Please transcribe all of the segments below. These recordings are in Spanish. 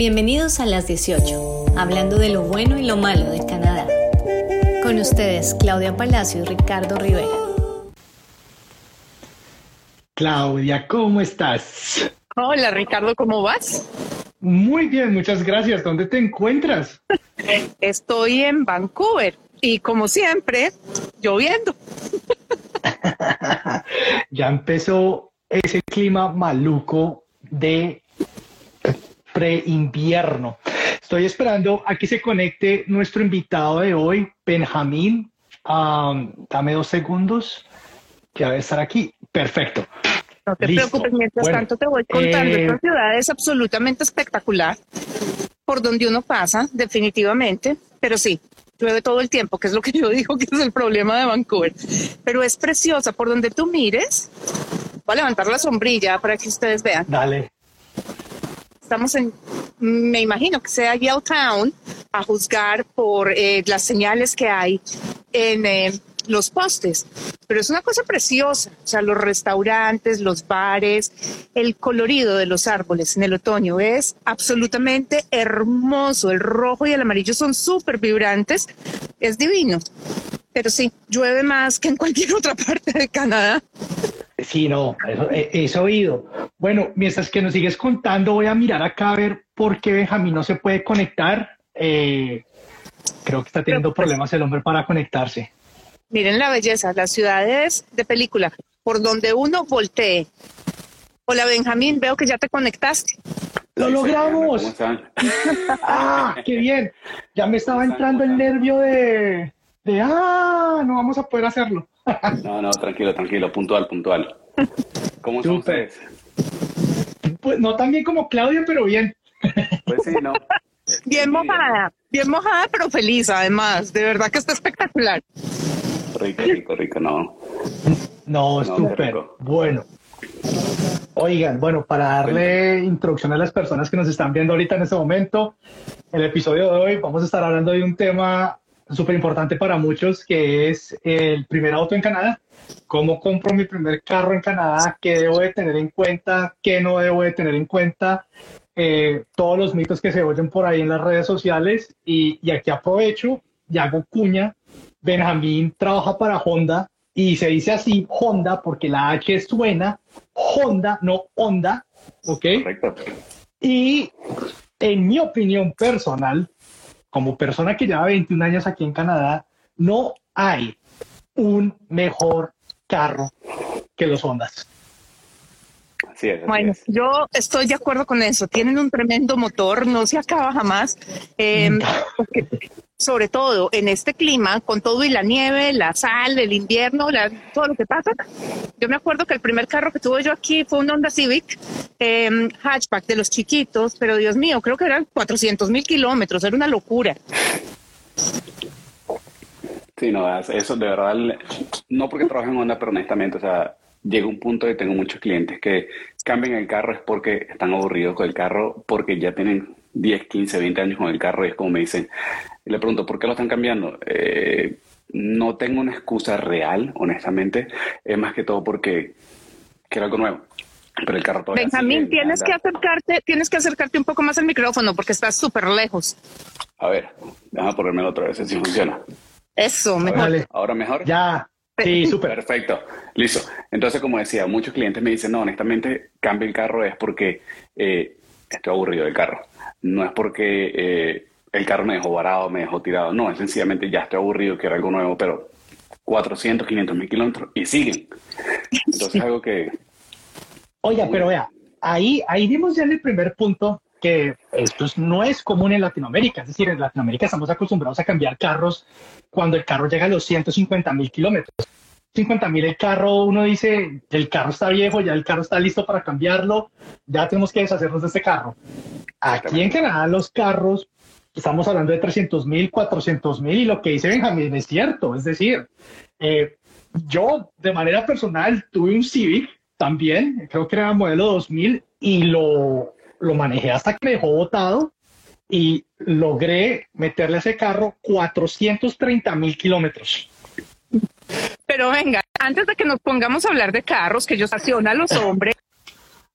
Bienvenidos a las 18, hablando de lo bueno y lo malo de Canadá. Con ustedes, Claudia Palacio y Ricardo Rivera. Claudia, ¿cómo estás? Hola Ricardo, ¿cómo vas? Muy bien, muchas gracias. ¿Dónde te encuentras? Estoy en Vancouver y como siempre, lloviendo. ya empezó ese clima maluco de pre-invierno. Estoy esperando a que se conecte nuestro invitado de hoy, Benjamín. dame dos segundos. Ya debe estar aquí. Perfecto. No te preocupes, mientras tanto te voy contando. Esta eh, ciudad es absolutamente espectacular por donde uno pasa, definitivamente. Pero sí, llueve todo el tiempo, que es lo que yo digo que es el problema de Vancouver. Pero es preciosa por donde tú mires. Voy a levantar la sombrilla para que ustedes vean. Dale estamos en, me imagino que sea Town, a juzgar por eh, las señales que hay en eh, los postes. Pero es una cosa preciosa, o sea, los restaurantes, los bares, el colorido de los árboles en el otoño es absolutamente hermoso. El rojo y el amarillo son súper vibrantes, es divino. Pero sí, llueve más que en cualquier otra parte de Canadá. Sí, no, eso, he, oído. Bueno, mientras que nos sigues contando, voy a mirar acá a ver por qué Benjamín no se puede conectar. Eh, creo que está teniendo pues, problemas el hombre para conectarse. Miren la belleza, las ciudades de película, por donde uno voltee. Hola Benjamín, veo que ya te conectaste. ¡Lo logramos! ¡Ah, qué bien! Ya me estaba entrando el nervio de, de, ¡ah, no vamos a poder hacerlo! No, no, tranquilo, tranquilo, puntual, puntual. ¿Cómo son ustedes? Pues no tan bien como Claudia, pero bien. Pues sí, no. Bien mojada, bien mojada, pero feliz además. De verdad que está espectacular. Rico, rico, rico, no. No, súper. Bueno. Oigan, bueno, para darle introducción a las personas que nos están viendo ahorita en este momento, el episodio de hoy vamos a estar hablando de un tema súper importante para muchos, que es el primer auto en Canadá. ¿Cómo compro mi primer carro en Canadá? ¿Qué debo de tener en cuenta? ¿Qué no debo de tener en cuenta? Eh, todos los mitos que se oyen por ahí en las redes sociales. Y, y aquí aprovecho y hago cuña. Benjamín trabaja para Honda y se dice así Honda porque la H suena Honda, no Honda. ¿Ok? Correcto. Y en mi opinión personal, como persona que lleva 21 años aquí en Canadá, no hay un mejor carro que los Hondas. Así es, bueno, yo estoy de acuerdo con eso. Tienen un tremendo motor, no se acaba jamás. Em, sobre todo en este clima, con todo y la nieve, la sal, el invierno, todo lo que pasa. Yo me acuerdo que el primer carro que tuve yo aquí fue un Honda Civic em, hatchback de los chiquitos, pero Dios mío, creo que eran 400 mil kilómetros, era una locura. Sí, no, eso de verdad, no porque trabajo en Honda, pero honestamente, o sea, llega un punto que tengo muchos clientes que cambian el carro es porque están aburridos con el carro, porque ya tienen 10, 15, 20 años con el carro y es como me dicen, y le pregunto, ¿por qué lo están cambiando? Eh, no tengo una excusa real, honestamente, es más que todo porque quiero algo nuevo. Pero el carro todavía Benjamín, tienes que acercarte, tienes que acercarte un poco más al micrófono porque estás súper lejos. A ver, déjame ponerme otra vez, si funciona. Eso, mejor. ¿Ahora mejor? Ya. Sí, súper. Perfecto. Listo. Entonces, como decía, muchos clientes me dicen, no, honestamente, cambio el carro es porque eh, estoy aburrido del carro. No es porque eh, el carro me dejó varado, me dejó tirado. No, es sencillamente ya estoy aburrido, quiero algo nuevo, pero 400, 500 mil kilómetros y siguen. Entonces, algo que... Oiga, pero vea, ahí, ahí dimos ya el primer punto que esto no es común en Latinoamérica. Es decir, en Latinoamérica estamos acostumbrados a cambiar carros cuando el carro llega a los 150 mil kilómetros. 50 mil el carro, uno dice, el carro está viejo, ya el carro está listo para cambiarlo, ya tenemos que deshacernos de este carro. Aquí en Canadá los carros, estamos hablando de 300 mil, 400 mil y lo que dice Benjamín es cierto, es decir, eh, yo de manera personal tuve un Civic también, creo que era modelo 2000 y lo, lo manejé hasta que me dejó botado y logré meterle a ese carro 430 mil kilómetros. Pero venga, antes de que nos pongamos a hablar de carros que ellos a los hombres.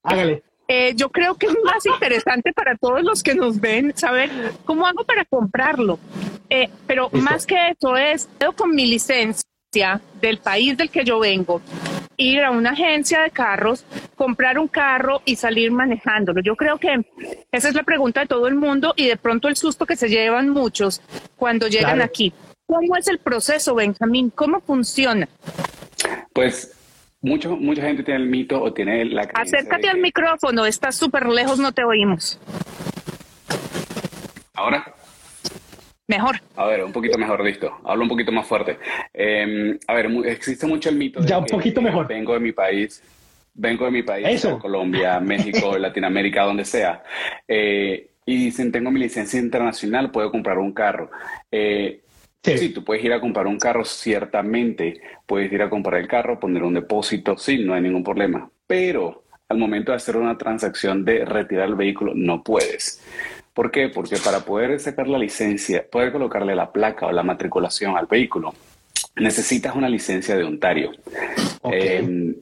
Hágale. eh, yo creo que es más interesante para todos los que nos ven saber cómo hago para comprarlo. Eh, pero más que eso es, con mi licencia del país del que yo vengo, ir a una agencia de carros, comprar un carro y salir manejándolo. Yo creo que esa es la pregunta de todo el mundo y de pronto el susto que se llevan muchos cuando llegan aquí. ¿Cómo es el proceso, Benjamín? ¿Cómo funciona? Pues mucho, mucha gente tiene el mito o tiene la... Acércate al micrófono, estás súper lejos, no te oímos. ¿Ahora? Mejor. A ver, un poquito mejor, listo. Hablo un poquito más fuerte. Em, a ver, existe mucho el mito de ya un poquito mejor. Vengo de mi país, vengo de mi país, Colombia, México, Latinoamérica, donde sea. Eh, y dicen, tengo mi licencia internacional, puedo comprar un carro. Eh, Sí. tú puedes ir a comprar un carro, ciertamente. Puedes ir a comprar el carro, poner un depósito, sí, no hay ningún problema. Pero al momento de hacer una transacción de retirar el vehículo, no puedes. ¿Por qué? Porque para poder sacar la licencia, poder colocarle la placa o la matriculación al vehículo, necesitas una licencia de Ontario. Em,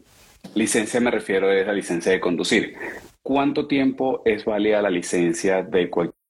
licencia me refiero a la licencia de conducir. ¿Cuánto tiempo es válida la licencia de cualquier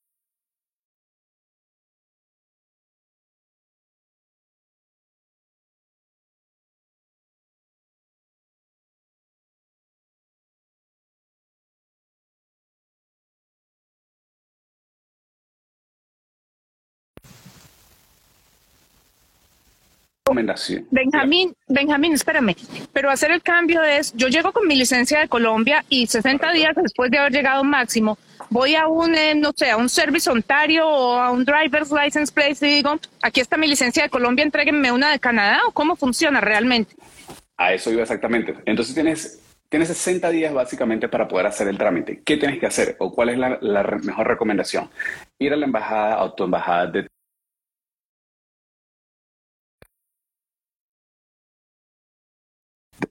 recomendación. Benjamín, Benjamín, espérame, pero hacer el cambio es, yo llego con mi licencia de Colombia y 60 días después de haber llegado máximo, voy a un, eh, no sé, a un Service Ontario o a un Driver's License Place y digo, aquí está mi licencia de Colombia, entréguenme una de Canadá o cómo funciona realmente. A eso iba exactamente. Entonces tienes Tienes 60 días básicamente para poder hacer el trámite. ¿Qué tienes que hacer o cuál es la, la mejor recomendación? Ir a la embajada, a tu embajada de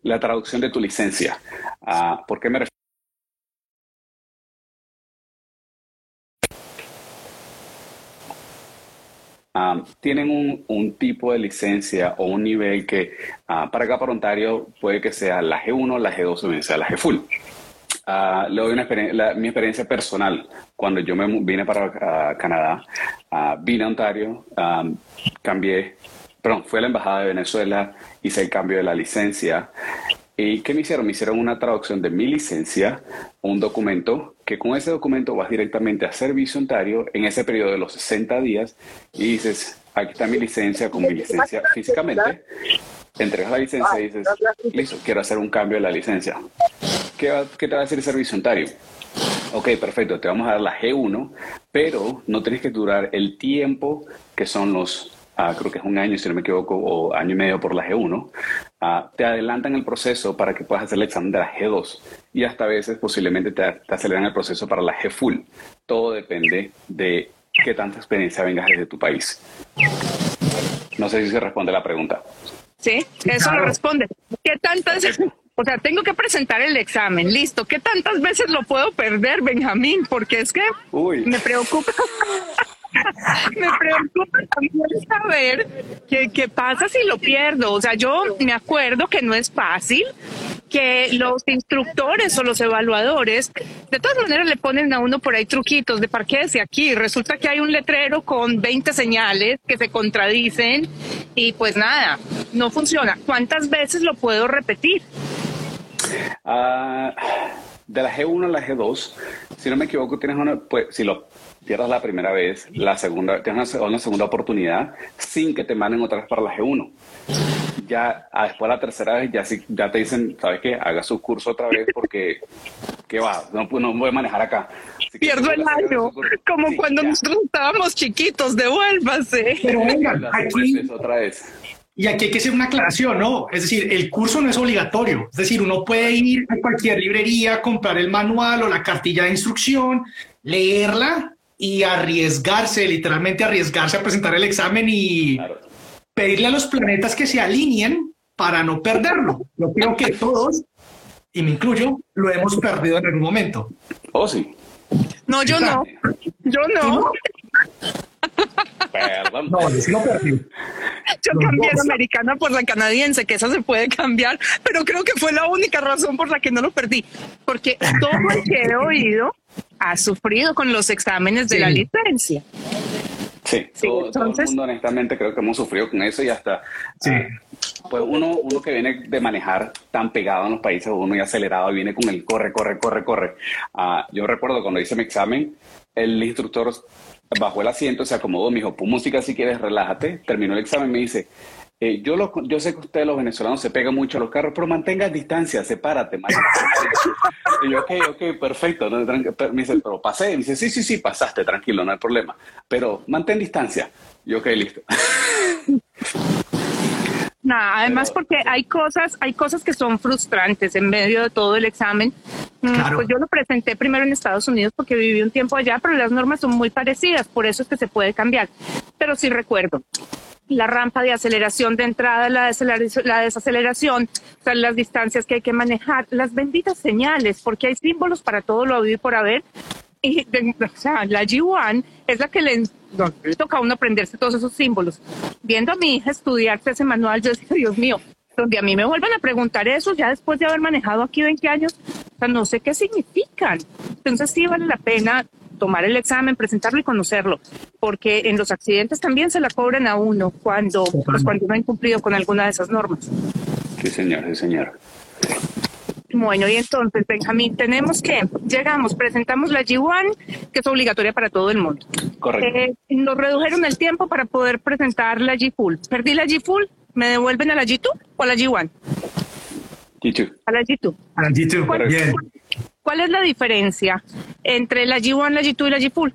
la traducción de tu licencia. Uh, ¿Por qué me refiero? Uh, tienen un, tipo de licencia o un nivel que uh, para acá para Ontario puede que sea la G1, la G2 o sea la G Full. le doy una mi experiencia personal. Cuando yo me vine para Canadá, vine a Ontario, cambié perdón, fui a la Embajada de Venezuela, hice el cambio de la licencia. ¿Y qué me hicieron? Me hicieron una traducción de mi licencia, un documento, que con ese documento vas directamente a Servicio Ontario en ese periodo de los 60 días y dices, aquí está mi licencia con mi licencia físicamente. Entregas la licencia y dices, listo, quiero hacer un cambio de la licencia. ¿Qué, te va a decir Servicio Ontario? Ok, perfecto, te vamos a dar la G1, pero no tienes que durar el tiempo que son los creo que es un año, si no me equivoco, o año y medio por la G1, te adelantan el proceso para que puedas hacer el examen de la G2 y hasta a veces posiblemente te, aceleran el proceso para la G Full. Todo depende de qué tanta experiencia vengas desde tu país. No sé si se responde la pregunta. Sí, eso lo responde. ¿Qué tantas, o sea, tengo que presentar el examen, listo. ¿Qué tantas veces lo puedo perder, Benjamín? Porque es que me preocupa. me preocupa también saber qué, qué pasa si lo pierdo. O sea, yo me acuerdo que no es fácil, que los instructores o los evaluadores de todas maneras le ponen a uno por ahí truquitos de desde aquí. Resulta que hay un letrero con 20 señales que se contradicen y pues nada, no funciona. ¿Cuántas veces lo puedo repetir? Ah, de la G1 a la G2, si no me equivoco, tienes una, pues si lo pierdas la primera vez, la segunda, tienes una, segunda oportunidad sin que te manden otra vez para la G1. Ya ah, después la tercera vez ya, ya te dicen, ¿sabes qué? Haga su curso otra vez porque, ¿qué va? No, no voy a manejar acá. Pierdo el año, como cuando nosotros estábamos chiquitos, devuélvase. Pero vengan, aquí... Otra vez. Y aquí hay que hacer una aclaración, ¿no? Es decir, el curso no es obligatorio. Es decir, uno puede ir a cualquier librería, comprar el manual o la cartilla de instrucción, leerla y arriesgarse, literalmente arriesgarse a presentar el examen y pedirle a los planetas que se alineen para no perderlo. Yo creo que todos, y me incluyo, lo hemos perdido en algún momento. Oh, sí. No, yo no. Yo no. Perdón. No, yo sí lo perdí. Yo cambié la americana por la canadiense, que esa se puede cambiar, pero creo que fue la única razón por la que no lo perdí, porque todo el que he oído ha sufrido con los exámenes de la licencia. Sí, todo, el mundo honestamente creo que hemos sufrido con eso y hasta sí. Ah, pues uno, uno que viene de manejar tan pegado en los países, uno y acelerado y viene con el corre, corre, corre, corre. Uh, yo recuerdo cuando hice mi examen, el instructor bajó el asiento, se acomodó, me dijo, pon música si quieres, relájate. Terminó el examen, me dice, eh, yo, lo, yo sé que ustedes los venezolanos se pegan mucho a los carros, pero mantenga distancia, sepárate. y yo, ok, ok, perfecto. me dice, pero pasé. Me dice, sí, sí, sí, pasaste, tranquilo, no hay problema. Pero mantén distancia. Y ok, listo. Nada, además porque hay cosas, hay cosas que son frustrantes en medio de todo el examen. Mm, pues yo lo presenté primero en Estados Unidos porque viví un tiempo allá, pero las normas son muy parecidas, por eso es que se puede cambiar. Pero sí recuerdo la rampa de aceleración de entrada, la, la desaceleración, o sea, las distancias que hay que manejar, las benditas señales, porque hay símbolos para todo lo habido y por haber. Y, o sea, la G1 es la que le no, le toca a uno aprenderse todos esos símbolos. Viendo a mi hija estudiarse ese manual, yo decía, Dios mío, donde a mí me vuelvan a preguntar eso ya después de haber manejado aquí 20 años, o sea, no sé qué significan. Entonces sí vale la pena tomar el examen, presentarlo y conocerlo, porque en los accidentes también se la cobran a uno cuando, pues, cuando no ha incumplido con alguna de esas normas. Sí, señor, sí, señor. Bueno, y entonces, Benjamín, tenemos que, llegamos, presentamos la G1, que es obligatoria para todo el mundo. Correcto. Eh, nos redujeron el tiempo para poder presentar la G Full. Perdí la G Full, ¿me devuelven a la G2 o a la G1? G2. A la G2. A la G2, ¿Cuál, bien. ¿Cuál es la diferencia entre la G1, la G2 y la G Full?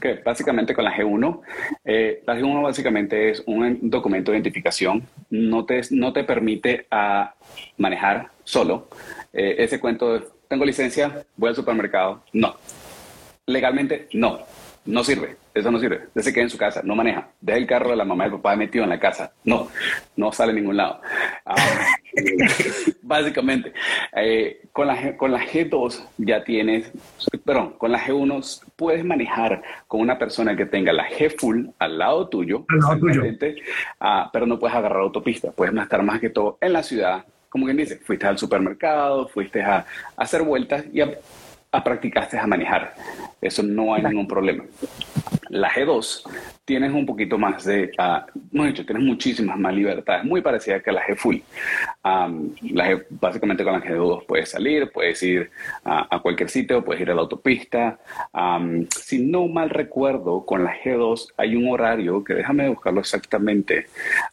Que básicamente con la G1, eh, la G1 básicamente es un documento de identificación, no te, no te permite a manejar solo, eh, ese cuento de tengo licencia, voy al supermercado. No. Legalmente, no. No sirve. Eso no sirve. Usted se queda en su casa, no maneja. Deja el carro de la mamá y el papá metido en la casa. No. No sale a ningún lado. Ah, básicamente, eh, con, la G, con la G2 ya tienes, perdón, con la G1 puedes manejar con una persona que tenga la G full al lado tuyo, al lado tuyo. Ah, pero no puedes agarrar autopista. Puedes estar más que todo en la ciudad como quien dice, fuiste al supermercado, fuiste a, hacer vueltas y a, practicaste a manejar. Eso no hay ningún problema. La G2 tienes un poquito más de, uh, no he dicho, tienes muchísimas más libertades, muy parecida que la G Full. la G, básicamente con la G2 puedes salir, puedes ir a cualquier sitio, puedes ir a la autopista. si no mal recuerdo, con la G2 hay un horario que déjame buscarlo exactamente,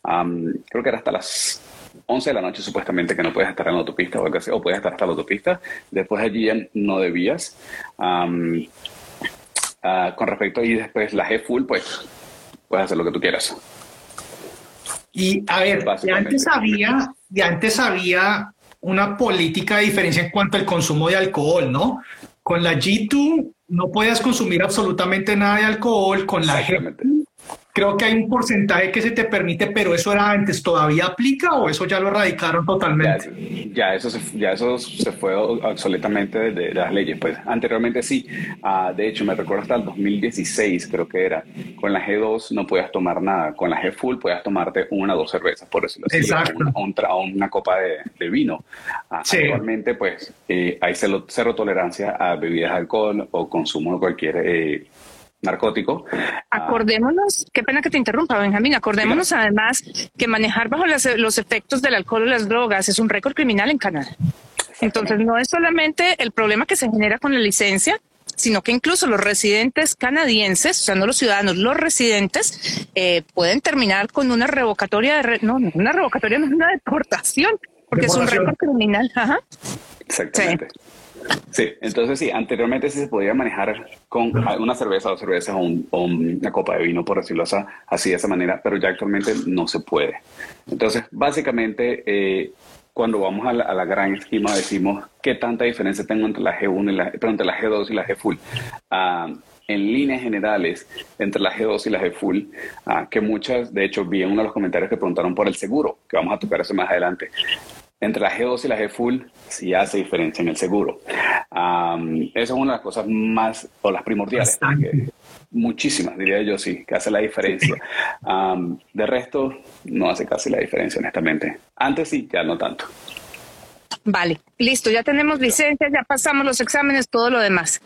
creo que era hasta las 11 de la noche supuestamente que no puedes estar en la autopista o algo así, o puedes estar hasta la autopista. Después allí ya no debías. Ah, con respecto a y después la G full, pues puedes hacer lo que tú quieras. Y a ver, de antes había, de antes había una política de diferencia en cuanto al consumo de alcohol, ¿no? Con la G2 no puedes consumir absolutamente nada de alcohol, con la G creo que hay un porcentaje que se te permite, pero eso era antes, ¿todavía aplica o eso ya lo erradicaron totalmente? Ya, eso, se, ya eso se fue obsoletamente de, las leyes. Pues anteriormente sí, uh, de hecho me recuerdo hasta el 2016 creo que era, con la G2 no podías tomar nada, con la G Full podías tomarte una o dos cervezas, por decirlo así, Exacto. O, una copa de, vino. Uh, sí. Actualmente pues eh, hay cero, cero, tolerancia a bebidas de alcohol o consumo de cualquier... Eh, narcótico. Acordémonos, qué pena que te interrumpa, Benjamín, acordémonos además que manejar bajo los efectos del alcohol o las drogas es un récord criminal en Canadá. Entonces, no es solamente el problema que se genera con la licencia, sino que incluso los residentes canadienses, o sea, no los ciudadanos, los residentes, eh, pueden terminar con una revocatoria de... no, no, una revocatoria no es una deportación, porque es un récord criminal. Ajá. Exactamente. Sí, entonces sí, anteriormente sí se podía manejar con una cerveza o cerveza o, una copa de vino, por decirlo así, de esa manera, pero ya actualmente no se puede. Entonces, básicamente, eh, cuando vamos a la, gran esquema, decimos qué tanta diferencia tengo entre la G1 y la, entre la G2 y la G Full. Ah, en líneas generales, entre la G2 y la G Full, ah, que muchas, de hecho, vi en uno de los comentarios que preguntaron por el seguro, que vamos a tocar eso más adelante entre la G2 y la G Full sí hace diferencia en el seguro. esa es una de las cosas más, o las primordiales. muchísimas, diría yo, sí, que hace la diferencia. de resto, no hace casi la diferencia, honestamente. Antes sí, ya no tanto. Vale, listo, ya tenemos licencia, ya pasamos los exámenes, todo lo demás.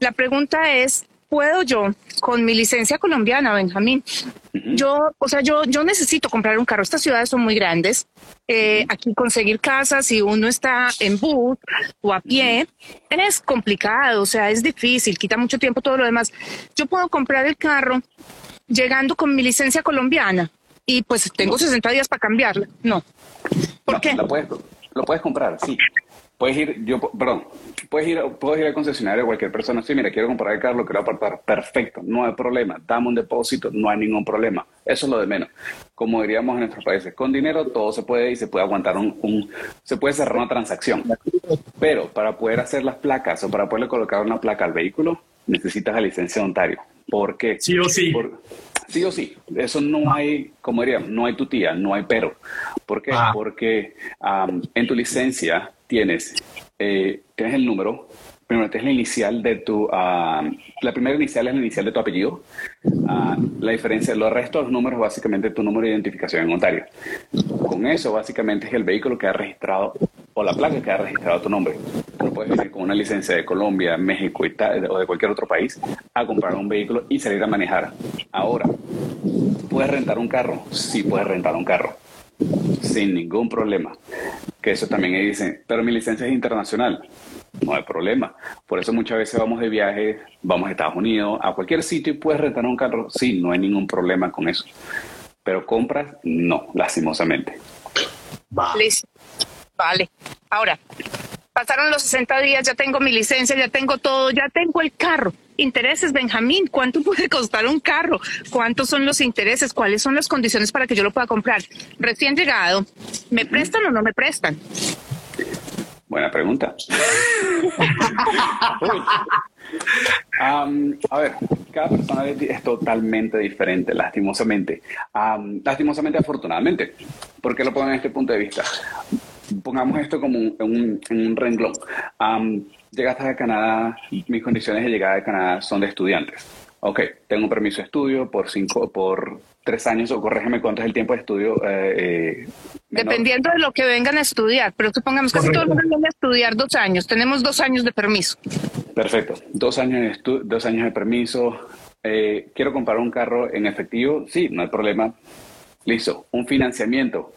La pregunta es, ¿puedo yo, con mi licencia colombiana, Benjamín, yo, o sea, yo, yo necesito comprar un carro. Estas ciudades son muy grandes. Eh, aquí conseguir casa, si uno está en bus o a pie, es complicado, o sea, es difícil, quita mucho tiempo todo lo demás. Yo puedo comprar el carro llegando con mi licencia colombiana y pues tengo 60 días para cambiarla. No. ¿Por qué? Lo puedes, lo puedes comprar, sí. Puedes ir, yo, perdón, puedes ir, puedes ir al concesionario cualquier persona. Sí, mira, quiero comprar el carro, lo quiero apartar. Perfecto, no hay problema. Dame un depósito, no hay ningún problema. Eso es lo de menos. Como diríamos en nuestros países, con dinero todo se puede y se puede aguantar un, se puede cerrar una transacción. Pero para poder hacer las placas o para poderle colocar una placa al vehículo, necesitas la licencia de Ontario. ¿Por qué? Sí o sí. sí o sí. Eso no hay, como diríamos, no hay tu tía, no hay pero. ¿Por qué? Ah. Porque en tu licencia tienes, eh, tienes el número, primero tienes la inicial de tu, ah, la primera inicial es la inicial de tu apellido. Ah, la diferencia, los restos de los números básicamente tu número de identificación en Ontario. Con eso básicamente es el vehículo que ha registrado o la placa que ha registrado tu nombre. Tú puedes venir con una licencia de Colombia, México o de cualquier otro país a comprar un vehículo y salir a manejar. Ahora, ¿puedes rentar un carro? Sí, puedes rentar un carro sin ningún problema. Que eso también dicen, pero mi licencia es internacional. No hay problema. Por eso muchas veces vamos de viaje, vamos a Estados Unidos, a cualquier sitio y puedes rentar un carro. Sí, no hay ningún problema con eso. Pero compras, no, lastimosamente. Vale. Vale. Ahora, pasaron los 60 días, ya tengo mi licencia, ya tengo todo, ya tengo el carro intereses, Benjamín, ¿cuánto puede costar un carro? ¿Cuántos son los intereses? ¿Cuáles son las condiciones para que yo lo pueda comprar? Recién llegado, ¿me prestan o no me prestan? Buena pregunta. a ver, cada persona es totalmente diferente, lastimosamente. lastimosamente, afortunadamente. ¿Por qué lo pongo en este punto de vista? Pongamos esto como un, un, renglón llegaste a Canadá, mis condiciones de llegada a Canadá son de estudiantes. Ok, tengo un permiso de estudio por cinco, por tres años, o corréjeme cuánto es el tiempo de estudio. Eh, eh, Dependiendo de lo que vengan a estudiar, pero supongamos que casi todo el mundo viene a estudiar dos años, tenemos dos años de permiso. Perfecto, dos años de, dos años de permiso. Eh, quiero comprar un carro en efectivo, sí, no hay problema. Listo, un financiamiento.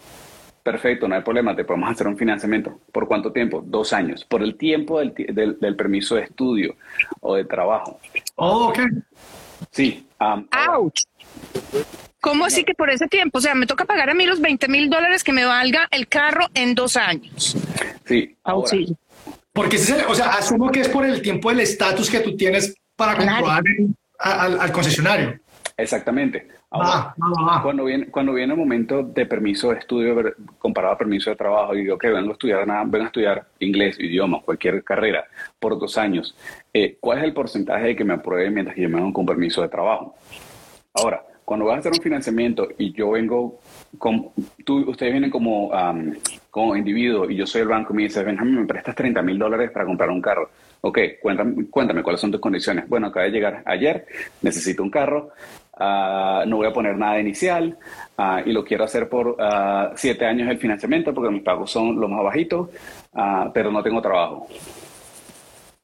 Perfecto, no hay problema, te podemos hacer un financiamiento. ¿Por cuánto tiempo? Dos años. Por el tiempo del, del, permiso de estudio o de trabajo. Oh, ok. Sí. Um, ¡Auch! ¿Cómo así que por ese tiempo? O sea, me toca pagar a mí los 20 mil dólares que me valga el carro en dos años. Sí. Ahora. sí. Porque, o sea, asumo que es por el tiempo del estatus que tú tienes para comprobar al, al concesionario. Exactamente. Cuando, viene, cuando viene el momento de permiso de estudio comparado a permiso de trabajo, y digo, que vengo a estudiar nada, vengo a estudiar inglés, idiomas, cualquier carrera por dos años, eh, ¿cuál es el porcentaje de que me aprueben mientras que yo me vengo con permiso de trabajo? Ahora, cuando vas a hacer un financiamiento y yo vengo con, tú, ustedes vienen como, como individuo y yo soy el banco y me dice, Benjamín, me prestas 30 mil dólares para comprar un carro. Ok, cuéntame, cuéntame cuáles son tus condiciones. Bueno, acaba de llegar ayer, necesito un carro, Ah, no voy a poner nada inicial ah, y lo quiero hacer por ah, siete años el financiamiento porque mis pagos son los más bajitos, pero no tengo trabajo.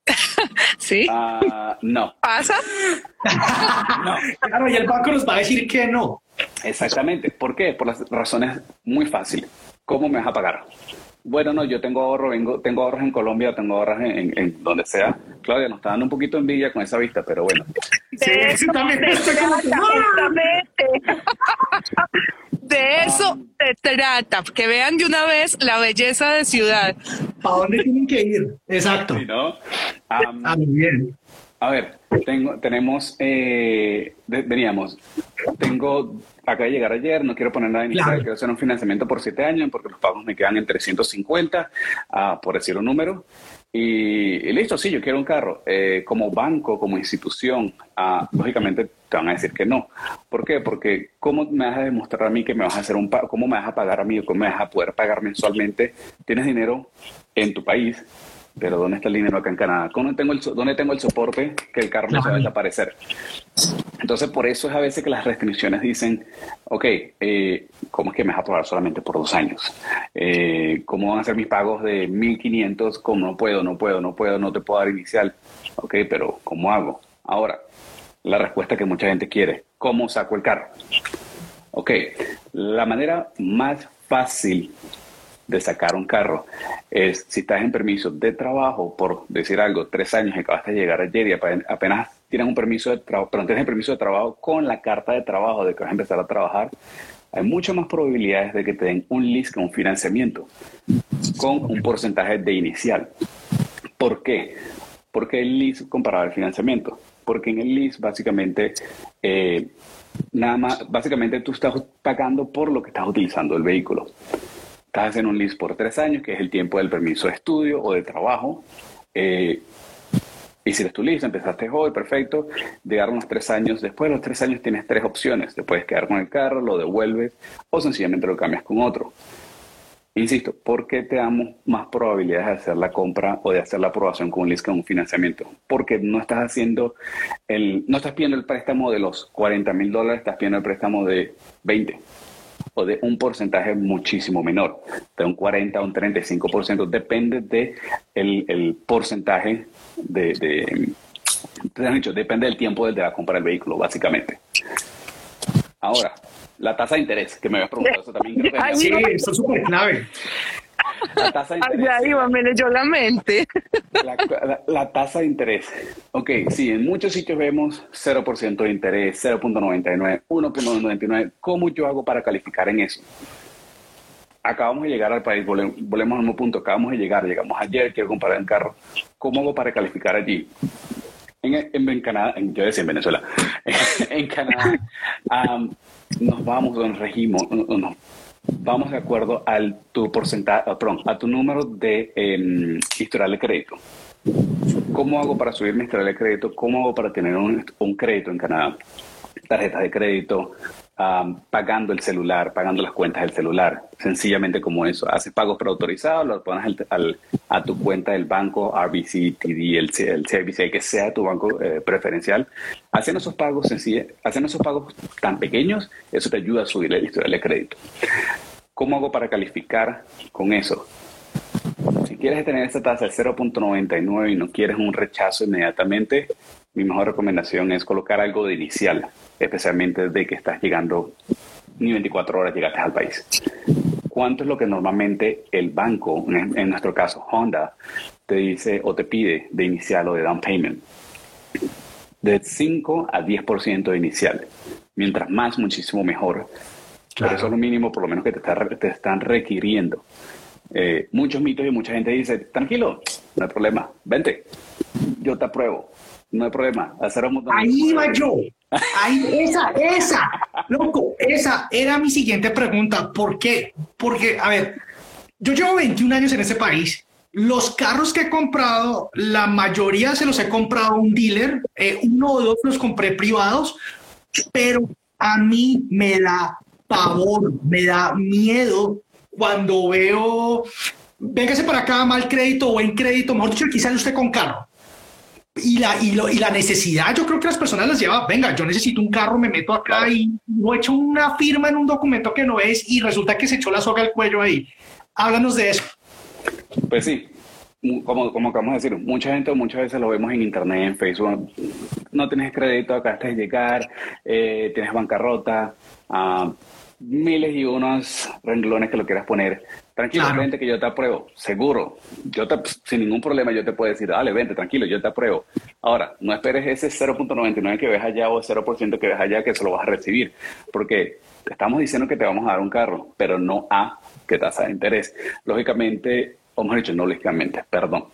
¿Sí? no. ¿Pasa? no. Claro, y el banco nos va a decir que no. Exactamente. ¿Por qué? Por las razones muy fáciles. ¿Cómo me vas a pagar? Bueno, no, yo tengo ahorro, vengo, tengo ahorros en Colombia, tengo ahorros en, donde sea. Claudia, nos está dando un poquito de envidia con esa vista, pero bueno. De eso también se De eso se trata, que vean de una vez la belleza de ciudad. ¿A dónde tienen que ir? Exacto. ¿no? ah, muy bien. A ver, tengo, tenemos, eh, veníamos, tengo, acá de llegar ayer, no quiero poner nada inicial, quiero hacer un financiamiento por siete años porque los pagos me quedan en 350, uh, por decir un número. Y, listo, sí, yo quiero un carro. Eh, como banco, como institución, uh, lógicamente te van a decir que no. ¿Por qué? Porque ¿cómo me vas a demostrar a mí que me vas a hacer un pago? ¿Cómo me vas a pagar a mí cómo me vas a poder pagar mensualmente? Tienes dinero en tu país, pero ¿dónde está el dinero acá en Canadá? ¿Dónde tengo el, dónde tengo el soporte que el carro no se va a desaparecer? Entonces, por eso es a veces que las restricciones dicen, ok, eh, ¿cómo es que me vas a aprobar solamente por dos años? Eh, ¿Cómo van a ser mis pagos de 1.500? ¿Cómo no puedo, no puedo, no puedo, no te puedo dar inicial? Ok, pero ¿cómo hago? Ahora, la respuesta que mucha gente quiere, ¿cómo saco el carro? Ok, la manera más fácil de sacar un carro si estás en permiso de trabajo, por decir algo, tres años y acabaste de llegar ayer y apenas tienes un permiso de trabajo, pero tienes permiso de trabajo con la carta de trabajo de que vas a empezar a trabajar, hay muchas más probabilidades de que te den un lease que un financiamiento con un porcentaje de inicial. ¿Por qué? Porque el lease comparado al financiamiento. Porque en el lease básicamente eh, nada más, básicamente tú estás pagando por lo que estás utilizando el vehículo. Estás haciendo un lease por tres años, que es el tiempo del permiso de estudio o de trabajo. Eh, Hiciste tu lista, empezaste hoy, perfecto. Llegaron los tres años. Después de los tres años tienes tres opciones. Te puedes quedar con el carro, lo devuelves o sencillamente lo cambias con otro. Insisto, ¿por qué te damos más probabilidades de hacer la compra o de hacer la aprobación con un lease con un financiamiento? Porque no estás haciendo el, no estás pidiendo el préstamo de los 40 mil dólares, estás pidiendo el préstamo de 20 o de un porcentaje muchísimo menor, de un 40 a un 35%, depende de el, porcentaje de, de, han dicho, depende del tiempo desde la compra del vehículo, básicamente. Ahora, la tasa de interés, que me habías preguntado eso también. sí, eso es súper clave. La tasa de interés. Ay, me leyó la mente. La, tasa de interés. Ok, sí, en muchos sitios vemos 0% de interés, 0.99, 1.99. ¿Cómo yo hago para calificar en eso? Acabamos de llegar al país, volvemos, volvemos al mismo punto, acabamos de llegar, llegamos ayer, quiero comprar un carro. ¿Cómo hago para calificar allí? En, en, Canadá, yo decía en Venezuela, en Canadá, nos vamos, nos regimos, nos vamos de acuerdo al tu porcentaje, ah, perdón, a tu número de em, historial de crédito. ¿Cómo hago para subir mi historial de crédito? ¿Cómo hago para tener un, un crédito en Canadá? Tarjetas de crédito, pagando el celular, pagando las cuentas del celular, sencillamente como eso. Haces pagos preautorizados, los pones a tu cuenta del banco, RBC, TD, el, el CBC, que sea tu banco eh, preferencial. Hacen esos pagos sencillos, hacen esos pagos tan pequeños, eso te ayuda a subir el historial de crédito. ¿Cómo hago para calificar con eso? Si quieres tener esta tasa de 0.99 y no quieres un rechazo inmediatamente, mi mejor recomendación es colocar algo de inicial, especialmente de que estás llegando ni 24 horas llegaste al país. ¿Cuánto es lo que normalmente el banco, en, nuestro caso Honda, te dice o te pide de inicial o de down payment? De 5 a 10% de inicial. Mientras más, muchísimo mejor. Pero eso es lo mínimo, por lo menos que te, te están requiriendo. Eh, muchos mitos y mucha gente dice, tranquilo, no hay problema, vente, yo te apruebo no hay problema. Ahí iba yo. Ahí, esa, esa, loco, esa era mi siguiente pregunta. ¿Por qué? Porque, a ver, yo llevo 21 años en ese país. Los carros que he comprado, la mayoría se los he comprado a un dealer, eh, uno o dos los compré privados, pero a mí me da pavor, me da miedo cuando veo, véngase para acá, mal crédito o buen crédito, mejor dicho, quizás usted con carro y la, y, lo, y la necesidad, yo creo que las personas las lleva, venga, yo necesito un carro, me meto acá y no he hecho una firma en un documento que no es y resulta que se echó la soga al cuello ahí. Háblanos de eso. Pues sí, como, como acabamos de decir, mucha gente muchas veces lo vemos en internet, en Facebook, no tienes crédito, acá de llegar, eh, tienes bancarrota, uh, miles y unos renglones que lo quieras poner. Tranquilamente que yo te apruebo, seguro. Yo te, sin ningún problema yo te puedo decir, dale, vente, tranquilo, yo te apruebo. Ahora, no esperes ese 0.99 que ves allá o 0% que ves allá que se lo vas a recibir, porque te estamos diciendo que te vamos a dar un carro, pero no a qué tasa de interés. Lógicamente, o mejor dicho, no lógicamente, perdón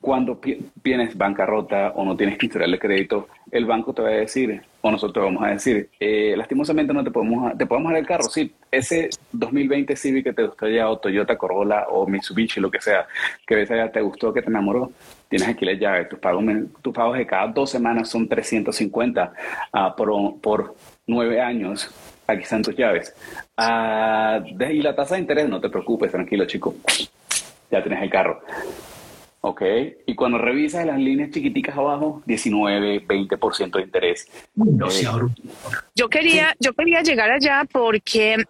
cuando tienes bancarrota o no tienes historial de crédito, el banco te va a decir, o nosotros vamos a decir, eh, lastimosamente no te podemos, te podemos dar el carro. Sí, ese 2020 Civic que te gustó ya, o Toyota Corolla, o Mitsubishi, lo que sea, que ves allá te gustó, que te enamoró, tienes aquí la llave. Tus pagos, de cada dos semanas son 350 uh, por, por nueve años. Aquí están tus llaves. Uh, y la tasa de interés, no te preocupes, tranquilo, chico. Ya tienes el carro ¿ok? Y cuando revisas las líneas chiquiticas abajo, 19, 20% de interés. Eh, yo quería, yo quería llegar allá porque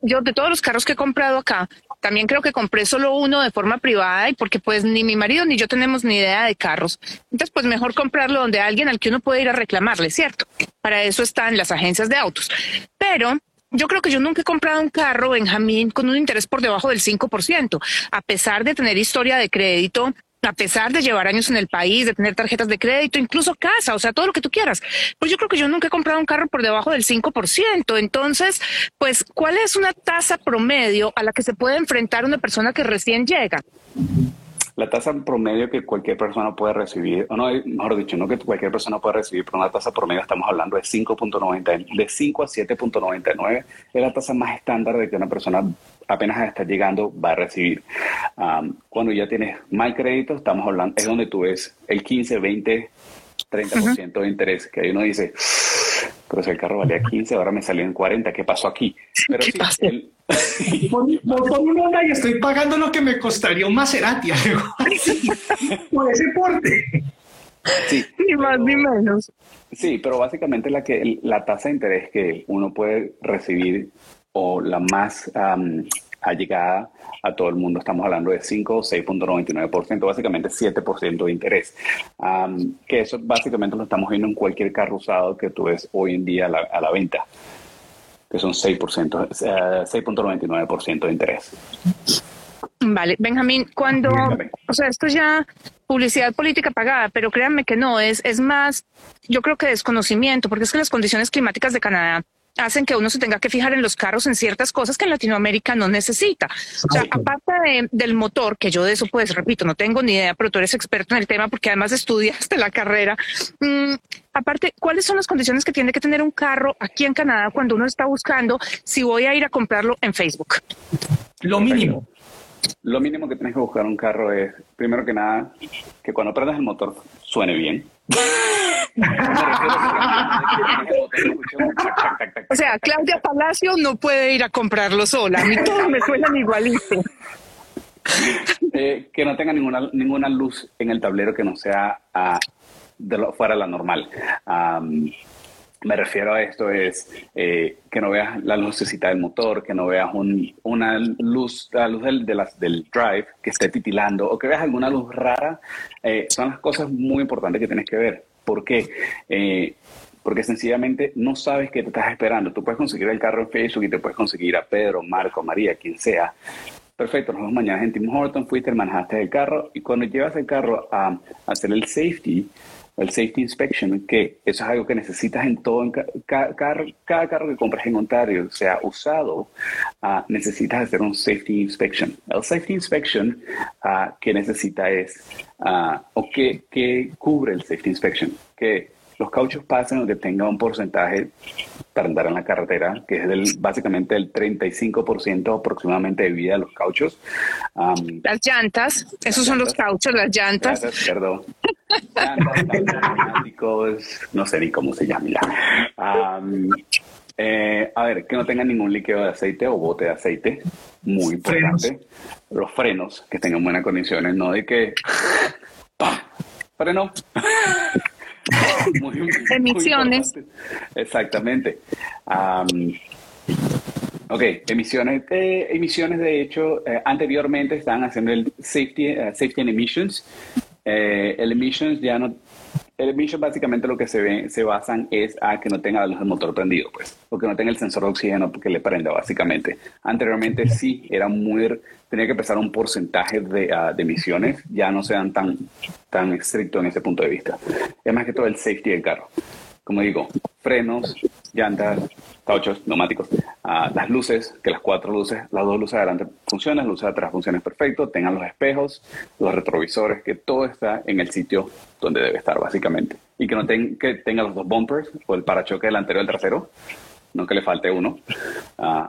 yo de todos los carros que he comprado acá, también creo que compré solo uno de forma privada y porque pues ni mi marido ni yo tenemos ni idea de carros. Entonces pues mejor comprarlo donde alguien al que uno puede ir a reclamarle, ¿cierto? Para eso están las agencias de autos. Pero yo creo que yo nunca he comprado un carro, Benjamín, con un interés por debajo del 5%, a pesar de tener historia de crédito, a pesar de llevar años en el país, de tener tarjetas de crédito, incluso casa, o sea, todo lo que tú quieras. Pues yo creo que yo nunca he comprado un carro por debajo del 5%. Entonces, pues, ¿cuál es una tasa promedio a la que se puede enfrentar una persona que recién llega? La tasa promedio que cualquier persona puede recibir, o no, mejor dicho, no que cualquier persona puede recibir, pero una tasa promedio estamos hablando de 5.90, de 5 a 7.99, es la tasa más estándar de que una persona apenas está llegando va a recibir. cuando ya tienes mal crédito, estamos hablando, es donde tú ves el 15, 20, 30% de interés, que ahí uno dice, pero si el carro valía 15, ahora me salió en 40, ¿qué pasó aquí? Pero ¿Qué pasó? El... una y estoy pagando lo que me costaría un Maserati, por ese porte. Sí, ni más ni menos. Sí, pero básicamente la, que, la tasa de interés que uno puede recibir o la más allegada a todo el mundo, estamos hablando de 5 o 6.99%, básicamente 7% de interés. que eso básicamente lo estamos viendo en cualquier carro usado que tú ves hoy en día a la, venta, que son 6%, 6.99% eh, de interés. Vale, Benjamín, cuando, o sea, esto ya publicidad política pagada, pero créanme que no, es, es más, yo creo que desconocimiento, porque es que las condiciones climáticas de Canadá hacen que uno se tenga que fijar en los carros en ciertas cosas que en Latinoamérica no necesita. O sea, aparte del motor, que yo de eso pues repito, no tengo ni idea, pero tú eres experto en el tema porque además estudiaste la carrera. Mm, aparte, ¿cuáles son las condiciones que tiene que tener un carro aquí en Canadá cuando uno está buscando si voy a ir a comprarlo en Facebook? Lo mínimo. Lo mínimo que tienes que buscar un carro es, primero que nada, que cuando prendas el motor suene bien o sea, Claudia Palacio no puede ir a comprarlo sola. A mí todos me suenan igualito. Eh, que no tenga ninguna, ninguna luz en el tablero que no sea uh, de lo, fuera la normal. Me refiero a esto es eh, que no veas la lucecita del motor, que no veas una luz, la luz del, del drive que esté titilando o que veas alguna luz rara. Eh, son las cosas muy importantes que tienes que ver. ¿Por qué? Eh, porque sencillamente no sabes qué te estás esperando. Tú puedes conseguir el carro en Facebook y te puedes conseguir a Pedro, Marco, María, quien sea. Perfecto, nos vemos mañana en Tim Horton, fuiste, manejaste el carro y cuando llevas el carro a hacer el safety, el safety inspection, que eso es algo que necesitas en todo, en cada, carro que compres en Ontario, sea usado, uh, necesitas hacer un safety inspection. El safety inspection uh, que necesita es, uh, o que cubre el safety inspection, que los cauchos pasen o que tenga un porcentaje para andar en la carretera, que es del, básicamente el 35% aproximadamente de vida de los cauchos. las llantas, esos son los cauchos, las llantas. perdón. no sé ni cómo se llama. Eh, a ver, que no tenga ningún líquido de aceite o bote de aceite, muy importante. Los frenos, que tengan buenas condiciones, no de que... Freno. Emisiones. Exactamente. ok, emisiones. Eh, emisiones, de hecho, eh, anteriormente estaban haciendo el Safety, uh, safety and Emissions. Eh, el Emissions ya no el emission básicamente lo que se ve, se basan es a que no tenga la luz del motor prendido, pues, o que no tenga el sensor de oxígeno porque le prenda, básicamente. Anteriormente sí, era muy, tenía que pesar un porcentaje de, uh, de emisiones, ya no sean tan, tan estrictos en ese punto de vista. Es más que todo el safety del carro. Como digo, frenos, llantas, cauchos, neumáticos, uh, las luces, que las cuatro luces, las dos luces de adelante funcionan, las luces atrás funcionan perfecto, tengan los espejos, los retrovisores, que todo está en el sitio donde debe estar básicamente. Y que no que tenga los dos bumpers o el parachoque delantero y el trasero, no que le falte uno. Uh,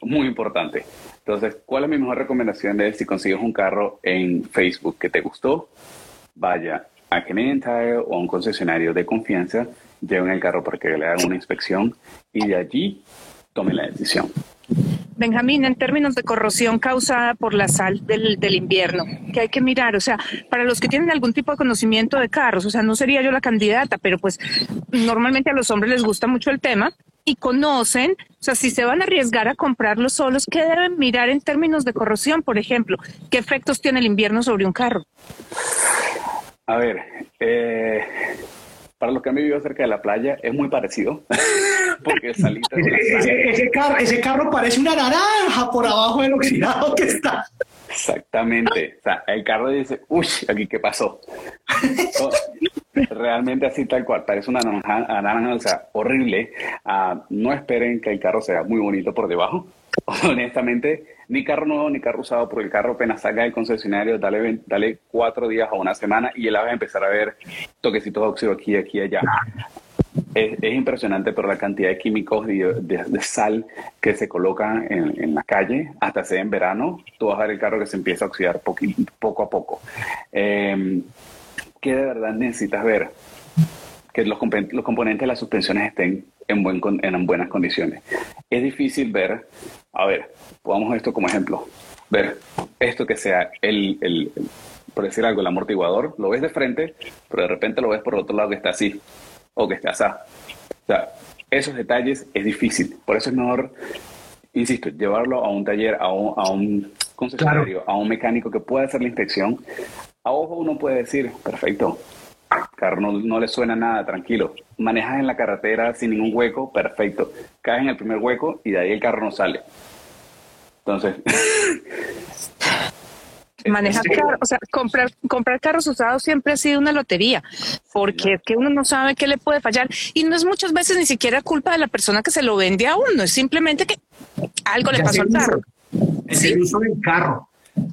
muy importante. Entonces, ¿cuál es mi mejor recomendación de si consigues un carro en Facebook que te gustó? Vaya a Canadian Tire o a un concesionario de confianza, lleven el carro para que le hagan una inspección y de allí tomen la decisión. Benjamín, en términos de corrosión causada por la sal del, del, invierno, que hay que mirar, o sea, para los que tienen algún tipo de conocimiento de carros, o sea, no sería yo la candidata, pero pues normalmente a los hombres les gusta mucho el tema y conocen, o sea, si se van a arriesgar a comprarlos solos, ¿qué deben mirar en términos de corrosión, por ejemplo? ¿Qué efectos tiene el invierno sobre un carro? A ver, eh, para los que han vivido cerca de la playa es muy parecido. porque salita ese, ese, carro, ese carro parece una naranja por abajo del oxidado que está. Exactamente. O sea, el carro dice, uy, aquí qué pasó. Realmente así tal cual, parece una naranja, naranja o sea, horrible. Uh, no esperen que el carro sea muy bonito por debajo. Honestamente, ni carro nuevo ni carro usado, porque el carro apenas salga del concesionario, dale, dale cuatro días o una semana y él va a empezar a ver toquecitos de óxido aquí, aquí, allá. Es, es, impresionante, pero la cantidad de químicos de, de, sal que se colocan en, en, la calle, hasta sea en verano, tú vas a ver el carro que se empieza a oxidar poco, a poco. Eh, ¿Qué de verdad necesitas ver? Que los, los componentes de las suspensiones estén en, buen, en buenas condiciones. Es difícil ver, a ver, pongamos esto como ejemplo, ver esto que sea el, el, por decir algo, el amortiguador, lo ves de frente, pero de repente lo ves por otro lado que está así o que está así. O sea, esos detalles es difícil. Por eso es mejor, insisto, llevarlo a un taller, a un, a un concesionario, claro. a un mecánico que pueda hacer la inspección. A ojo uno puede decir, perfecto, carro no, no, le suena nada, tranquilo. Manejas en la carretera sin ningún hueco, perfecto. Caes en el primer hueco y de ahí el carro no sale. Entonces... Manejar carros, o sea, comprar, comprar carros usados siempre ha sido una lotería, porque es que uno no sabe qué le puede fallar. Y no es muchas veces ni siquiera culpa de la persona que se lo vende a uno, es simplemente que algo le pasó al carro. Es el uso del carro.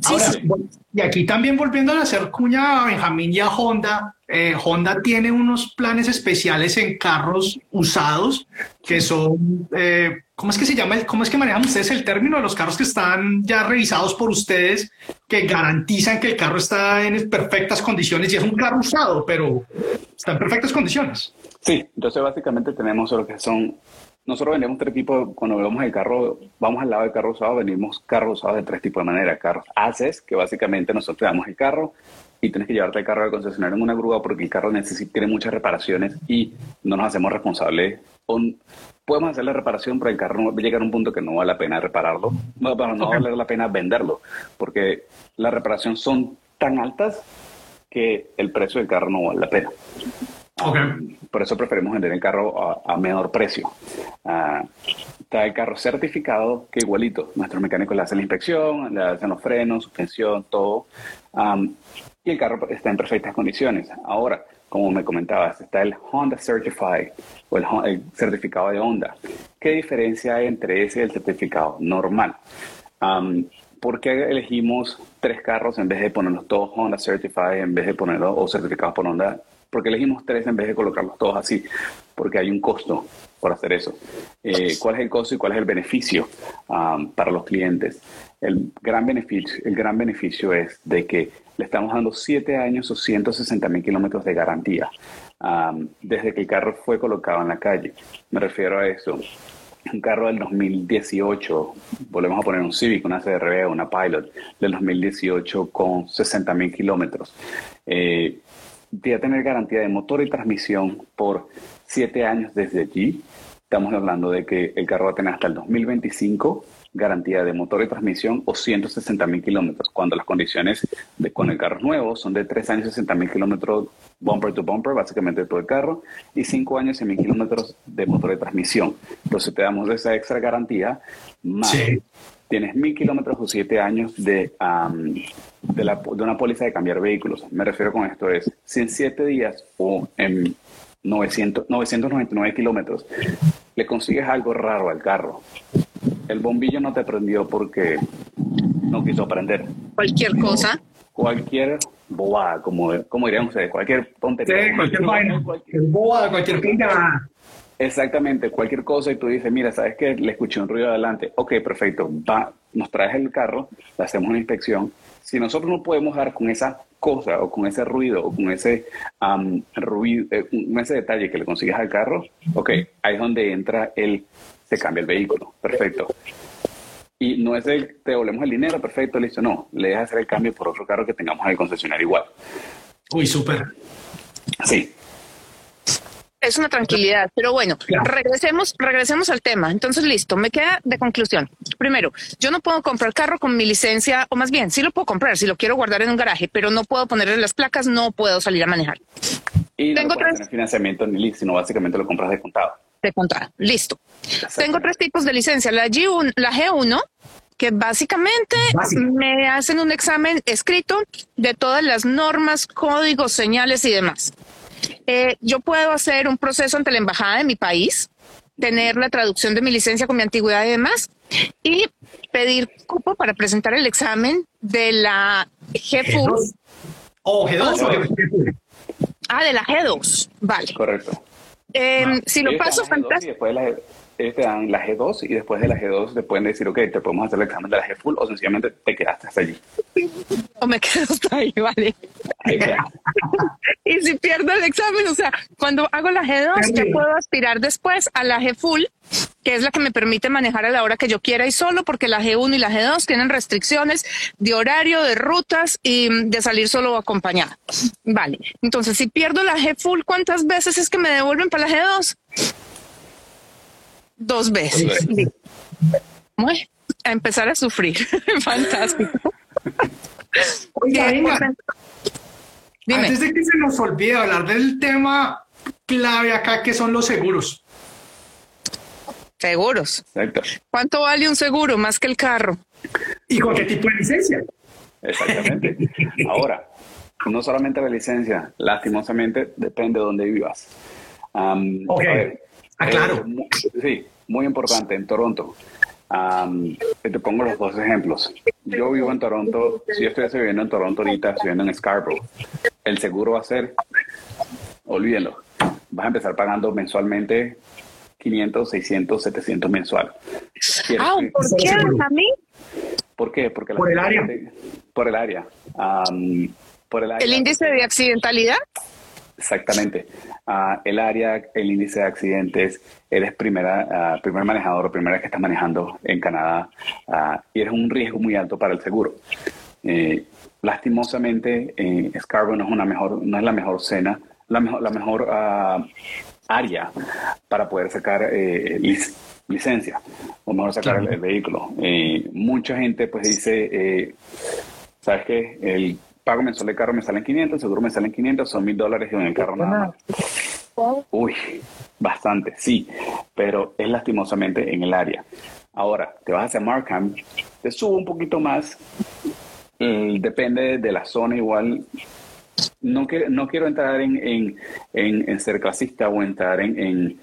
Ahora, sí, sí. y aquí también volviendo a hacer cuña a Benjamín y a Honda, eh, Honda tiene unos planes especiales en carros usados que son, eh, ¿cómo es que se llama? ¿Cómo es que manejan ustedes el término de los carros que están ya revisados por ustedes, que garantizan que el carro está en perfectas condiciones y es un carro usado, pero está en perfectas condiciones? Sí, entonces básicamente tenemos lo que son nosotros vendemos tres tipos, cuando vemos el carro, vamos al lado del carro usado, venimos carros usados de tres tipos de manera. Carros ACES, que básicamente nosotros damos el carro y tienes que llevarte el carro al concesionario en una grúa porque el carro necesita, tiene muchas reparaciones y no nos hacemos responsables. podemos hacer la reparación, pero el carro va a llegar a un punto que no vale la pena repararlo, no, no okay. vale la pena venderlo, porque las reparaciones son tan altas que el precio del carro no vale la pena. Okay. Um, por eso preferimos vender el carro a, a menor precio. Uh, está el carro certificado, que igualito. Nuestros mecánicos le hacen la inspección, le hacen los frenos, suspensión, todo. Um, y el carro está en perfectas condiciones. Ahora, como me comentabas, está el Honda Certified o el, el certificado de Honda. ¿Qué diferencia hay entre ese y el certificado normal? Um, ¿Por qué elegimos tres carros en vez de ponerlos todos Honda Certified, en vez de ponerlos o certificados por Honda porque elegimos tres en vez de colocarlos todos así, porque hay un costo por hacer eso. Eh, ¿Cuál es el costo y cuál es el beneficio um, para los clientes? El gran, beneficio, el gran beneficio es de que le estamos dando siete años o 160 mil kilómetros de garantía um, desde que el carro fue colocado en la calle. Me refiero a eso. Un carro del 2018, volvemos a poner un Civic, una CRV, una Pilot del 2018 con 60 mil kilómetros. Eh, de tener garantía de motor y transmisión por siete años desde allí. Estamos hablando de que el carro va a tener hasta el 2025 garantía de motor y transmisión o 160 mil kilómetros, cuando las condiciones de, con el carro nuevo son de 3 años 60 mil kilómetros bumper to bumper, básicamente todo el carro, y 5 años 100 mil kilómetros de motor de transmisión. Entonces te damos esa extra garantía, más sí. tienes mil kilómetros o 7 años de, um, de, la, de una póliza de cambiar vehículos. Me refiero con esto es, si en 7 días o en 900, 999 kilómetros le consigues algo raro al carro, el bombillo no te prendió porque no quiso prender. Cualquier cosa. Cualquier bobada, como, como dirían ustedes, cualquier tontería. Sí, cualquier vaina, cualquier bobada, cualquier pinta. Exactamente, cualquier cosa y tú dices, mira, ¿sabes qué? Le escuché un ruido adelante. Ok, perfecto, va, nos traes el carro, le hacemos una inspección. Si nosotros no podemos dar con esa cosa o con ese ruido o con ese um, ruido, eh, con ese detalle que le consigues al carro, ok, ahí es donde entra el, se cambia el vehículo. Perfecto. Y no es el, te devolvemos el dinero, perfecto, listo. No, le dejas hacer el cambio por otro carro que tengamos en el concesionario igual. Uy, súper. Sí. Es una tranquilidad, pero bueno, regresemos, regresemos al tema. Entonces, listo, me queda de conclusión. Primero, yo no puedo comprar carro con mi licencia, o más bien, sí lo puedo comprar si lo quiero guardar en un garaje, pero no puedo ponerle las placas, no puedo salir a manejar. Y no Tengo tres... financiamiento ni sino básicamente lo compras de contado. De contado, listo. Tengo tres tipos de licencia, la G1, la G1, que básicamente me hacen un examen escrito de todas las normas, códigos, señales y demás. Eh, yo puedo hacer un proceso ante la embajada de mi país, tener la traducción de mi licencia con mi antigüedad y demás, y pedir cupo para presentar el examen de la G2. ¿O G2 Ah, de la G2, vale. Correcto. Eh, si lo paso, fantástico te dan la G2 y después de la G2 te pueden decir, ok, te podemos hacer el examen de la G full o sencillamente te quedaste hasta allí. O me quedo hasta ahí, vale. y si pierdo el examen, o sea, cuando hago la G2 ya puedo aspirar después a la G full, que es la que me permite manejar a la hora que yo quiera y solo porque la G1 y la G2 tienen restricciones de horario, de rutas y de salir solo acompañada. Vale, entonces si pierdo la G full, ¿cuántas veces es que me devuelven para la G2? Dos veces. a empezar a sufrir. Fantástico. Oiga, Antes de que se nos olvide hablar del tema clave acá, que son los seguros. Seguros. ¿Cuánto vale un seguro más que el carro? ¿Y con qué tipo de licencia? Exactamente. Ahora, no solamente la licencia, lastimosamente depende de dónde vivas. ok. Ah, claro. Eh, sí, muy importante en Toronto. te pongo los dos ejemplos. Yo vivo en Toronto, si yo estoy viviendo en Toronto ahorita, estoy viviendo en Scarborough, el seguro va a ser, olvídenlo, vas a empezar pagando mensualmente 500, 600, 700 mensual. Ah, ¿por qué a mí? ¿Por qué? Porque por, el área. por el área. por el área. ¿El índice de accidentalidad? Exactamente. Ah, el área, el índice de accidentes, eres primera, uh, primer manejador o primera que estás manejando en Canadá ah, y eres un riesgo muy alto para el seguro. Eh, lastimosamente, eh, Scarborough no es, una mejor, no es la mejor cena, la mejor, la mejor área para poder sacar eh, licencia o mejor sacar el, el, vehículo. mucha gente pues dice, ¿sabes qué? El pago mensual de carro me sale en 500, el seguro me sale en 500, son mil dólares en el carro nada más. Uy, bastante, sí, pero es lastimosamente en el área. Ahora, te vas hacia Markham, te subo un poquito más, depende de la zona igual. No, que, no quiero entrar en, en, en, ser clasista o entrar en, en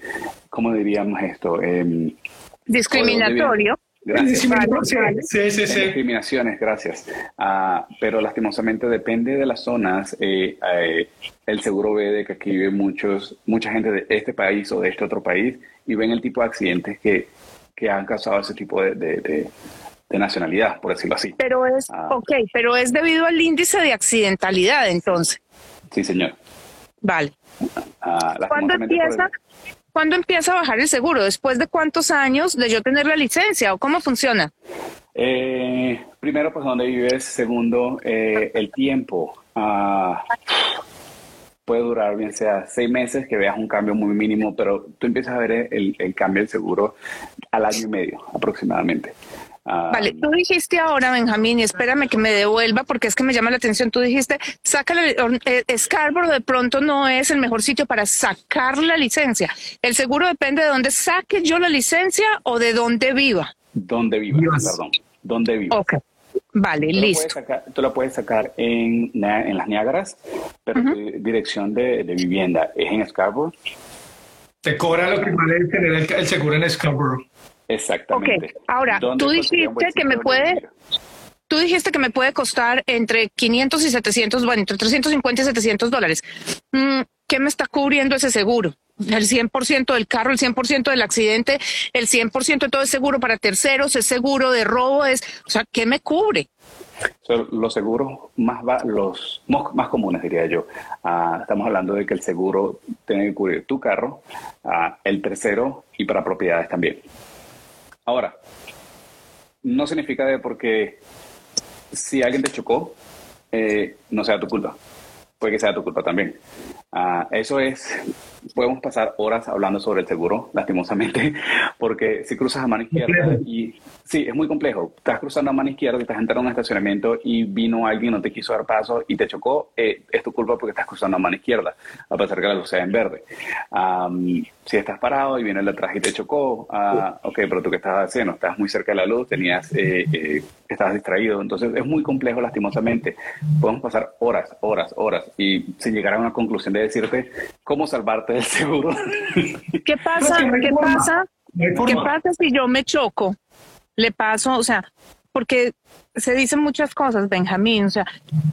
¿cómo diríamos esto? Discriminatorio. Discriminaciones. Sí, sí, sí. Discriminaciones, gracias. Ah, pero lastimosamente depende de las zonas. Eh, eh, el seguro ve de que aquí vive muchos, mucha gente de este país o de este otro país y ven el tipo de accidentes que, que han causado ese tipo de, de, nacionalidad, por decirlo así. Pero es, ah. ok, pero es debido al índice de accidentalidad, entonces. Sí, señor. Vale. Ah, ¿Cuándo empieza? ¿Cuándo empieza a bajar el seguro? ¿Después de cuántos años de yo tener la licencia o cómo funciona? Eh, primero, pues dónde vives. Segundo, eh, el tiempo. Ah, puede durar bien sea seis meses que veas un cambio muy mínimo, pero tú empiezas a ver el, el cambio del seguro al año y medio aproximadamente. Vale, tú dijiste ahora, Benjamín, y espérame que me devuelva porque es que me llama la atención. Tú dijiste, sácale, eh, Scarborough de pronto no es el mejor sitio para sacar la licencia. El seguro depende de dónde saque yo la licencia o de dónde viva. Dónde viva, perdón. Dónde viva. Ok. Vale, listo. tú lo puedes sacar en, en las Niágaras, pero tu dirección de, vivienda es en Scarborough. Te cobra lo que vale tener el seguro en Scarborough. Exactamente. Ok, ahora, tú dijiste que me puede... Tú dijiste que me puede costar entre 500 y 700, bueno, entre 350 y 700 dólares. Mm, ¿Qué me está cubriendo ese seguro? El 100% del carro, el 100% del accidente, el 100% de todo es seguro para terceros, es seguro de robo, es, o sea, ¿qué me cubre? los seguros más, los más comunes, diría yo. Ah, estamos hablando de que el seguro tiene que cubrir tu carro, ah, el tercero y para propiedades también. Ahora, no significa de porque si alguien te chocó, eh, no sea tu culpa. Puede que sea tu culpa también. Ah, eso es, podemos pasar horas hablando sobre el seguro, lastimosamente, porque si cruzas a mano izquierda y sí, es muy complejo. Estás cruzando a mano izquierda, estás entrando en un estacionamiento y vino alguien, no te quiso dar paso y te chocó, eh, es tu culpa porque estás cruzando a mano izquierda, a pesar que la luz sea en verde. si estás parado y viene el de atrás y te chocó, uh, ok, pero tú qué estás haciendo, estás muy cerca de la luz, tenías, eh, eh, estabas distraído, entonces es muy complejo, lastimosamente. Podemos pasar horas, horas, horas y sin llegar a una conclusión de decirte cómo salvarte del seguro. ¿Qué pasa? ¿Qué pasa? ¿Qué pasa si yo me choco? Le paso, o sea, porque se dicen muchas cosas, Benjamín, o sea,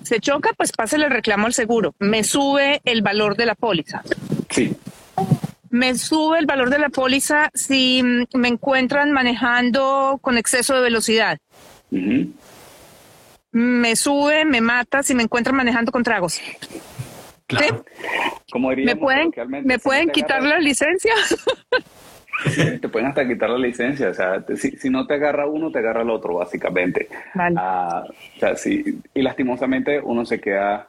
se choca, pues pásale el reclamo al seguro, me sube el valor de la póliza. Sí. Me sube el valor de la póliza si me encuentran manejando con exceso de velocidad. Me sube, me mata si me encuentran manejando con tragos. ¿Me pueden, ¿me pueden quitar la licencia? te pueden hasta quitar la licencia. O sea, si, no te agarra uno, te agarra el otro, básicamente. Ah, o sea, sí, y lastimosamente uno se queda,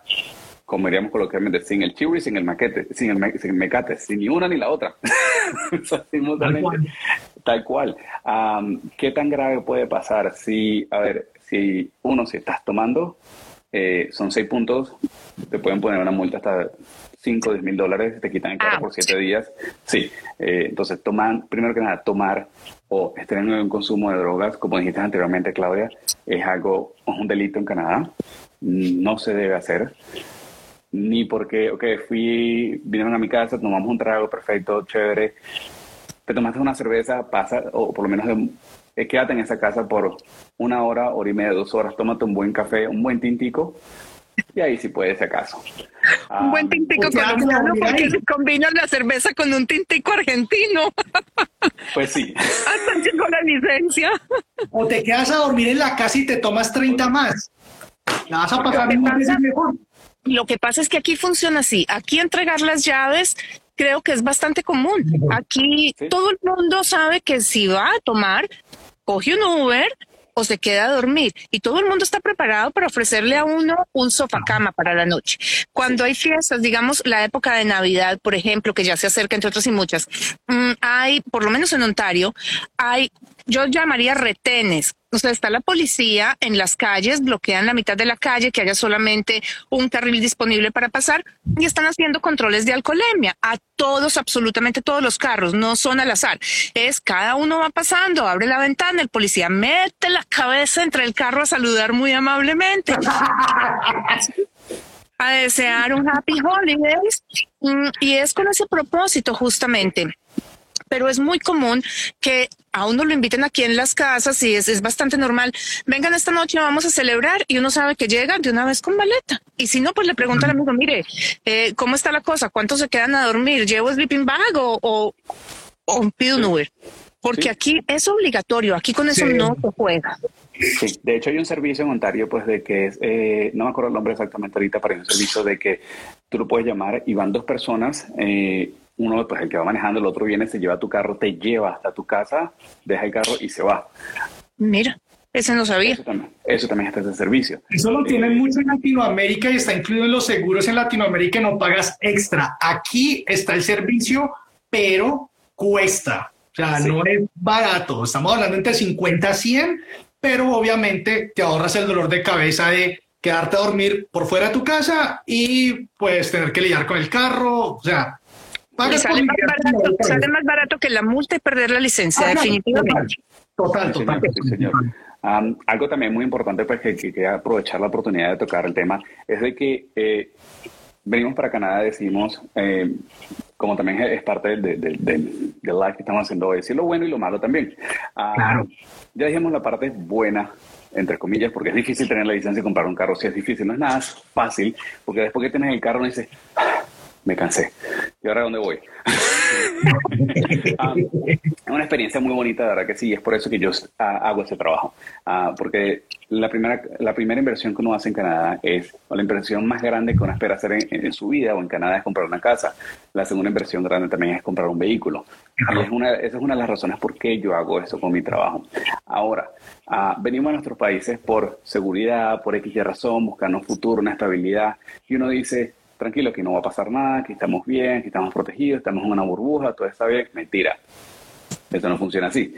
como diríamos coloquialmente, sin el chivo y sin el maquete, sin el, sin mecate, sin ni una ni la otra. Tal cual. ¿Qué tan grave puede pasar si, a ver, si uno, si estás tomando, eh, son seis puntos, te pueden poner una multa hasta 5 o 10 mil dólares, te quitan el carro por 7 días. Sí, eh, entonces toman, primero que nada, tomar o estar en un consumo de drogas, como dijiste anteriormente, Claudia, es algo, es un delito en Canadá, no se debe hacer. Ni porque, ok, fui, vinieron a mi casa, tomamos un trago perfecto, chévere, te tomaste una cerveza, pasa, o por lo menos de, eh, quédate en esa casa por una hora, hora y media, dos horas, tómate un buen café, un buen tintico, y ahí sí puede, si acaso. un buen tintico colombiano porque se combina la cerveza con un tintico argentino. Pues sí. Hasta llegó la licencia. O te quedas a dormir en la casa y te tomas 30 más. La vas a pasar mejor. Lo que pasa es que aquí funciona así. Aquí entregar las llaves creo que es bastante común. Aquí todo el mundo sabe que si va a tomar, coge un Uber, o se queda a dormir y todo el mundo está preparado para ofrecerle a uno un sofá cama para la noche. Cuando hay fiestas, digamos la época de Navidad, por ejemplo, que ya se acerca entre otras y muchas, mm, hay, por lo menos en Ontario, hay, yo llamaría retenes o sea, está la policía en las calles, bloquean la mitad de la calle, que haya solamente un carril disponible para pasar y están haciendo controles de alcoholemia a todos, absolutamente todos los carros, no son al azar. Es cada uno va pasando, abre la ventana, el policía mete la cabeza entre el carro a saludar muy amablemente. a desear un happy holidays mm, y es con ese propósito justamente pero es muy común que a uno lo inviten aquí en las casas y es, es, bastante normal. Vengan esta noche, vamos a celebrar y uno sabe que llegan de una vez con maleta. Y si no, pues le pregunta al amigo, mire, eh, ¿cómo está la cosa? ¿Cuántos se quedan a dormir? ¿Llevo sleeping bag o, o, o pido un Uber? Porque aquí es obligatorio, aquí con eso no se juega. Sí, de hecho hay un servicio en Ontario, pues de que es, eh, no me acuerdo el nombre exactamente ahorita, pero hay un servicio de que tú lo puedes llamar y van dos personas, eh, uno, pues el que va manejando, el otro viene, se lleva tu carro, te lleva hasta tu casa, deja el carro y se va. Mira, ese no sabía. Eso también, eso también está ese servicio. Eso lo tienen mucho en Latinoamérica y está incluido en los seguros en Latinoamérica no pagas extra. Aquí está el servicio, pero cuesta. O sea, no es barato. Estamos hablando entre 50 a 100, pero obviamente te ahorras el dolor de cabeza de quedarte a dormir por fuera de tu casa y pues tener que lidiar con el carro. O sea, sale, más barato, que la multa y perder la licencia, ah, definitivamente. Total, total. señor. algo también muy importante, pues que, que, aprovechar la oportunidad de tocar el tema, es de que eh, venimos para Canadá, decimos, eh, como también es parte del, del, del, live que estamos haciendo hoy, decir lo bueno y lo malo también. claro. Ya dijimos la parte buena, entre comillas, porque es difícil tener la licencia y comprar un carro. Si es difícil, no es nada fácil, porque después que tienes el carro, no dices, me cansé. ¿Y ahora dónde voy? Ah, es una experiencia muy bonita, de verdad que sí, es por eso que yo ah, hago ese trabajo. Ah, porque la primera, la primera inversión que uno hace en Canadá es, o la inversión más grande que uno espera hacer en, su vida o en Canadá es comprar una casa. La segunda inversión grande también es comprar un vehículo. Y es esa es una de las razones por qué yo hago eso con mi trabajo. Ahora, venimos a nuestros países por seguridad, por X razón, buscando un futuro, una estabilidad, y uno dice, tranquilo, que no va a pasar nada, que estamos bien, que estamos protegidos, estamos en una burbuja, todo está bien. Mentira. Eso no funciona así.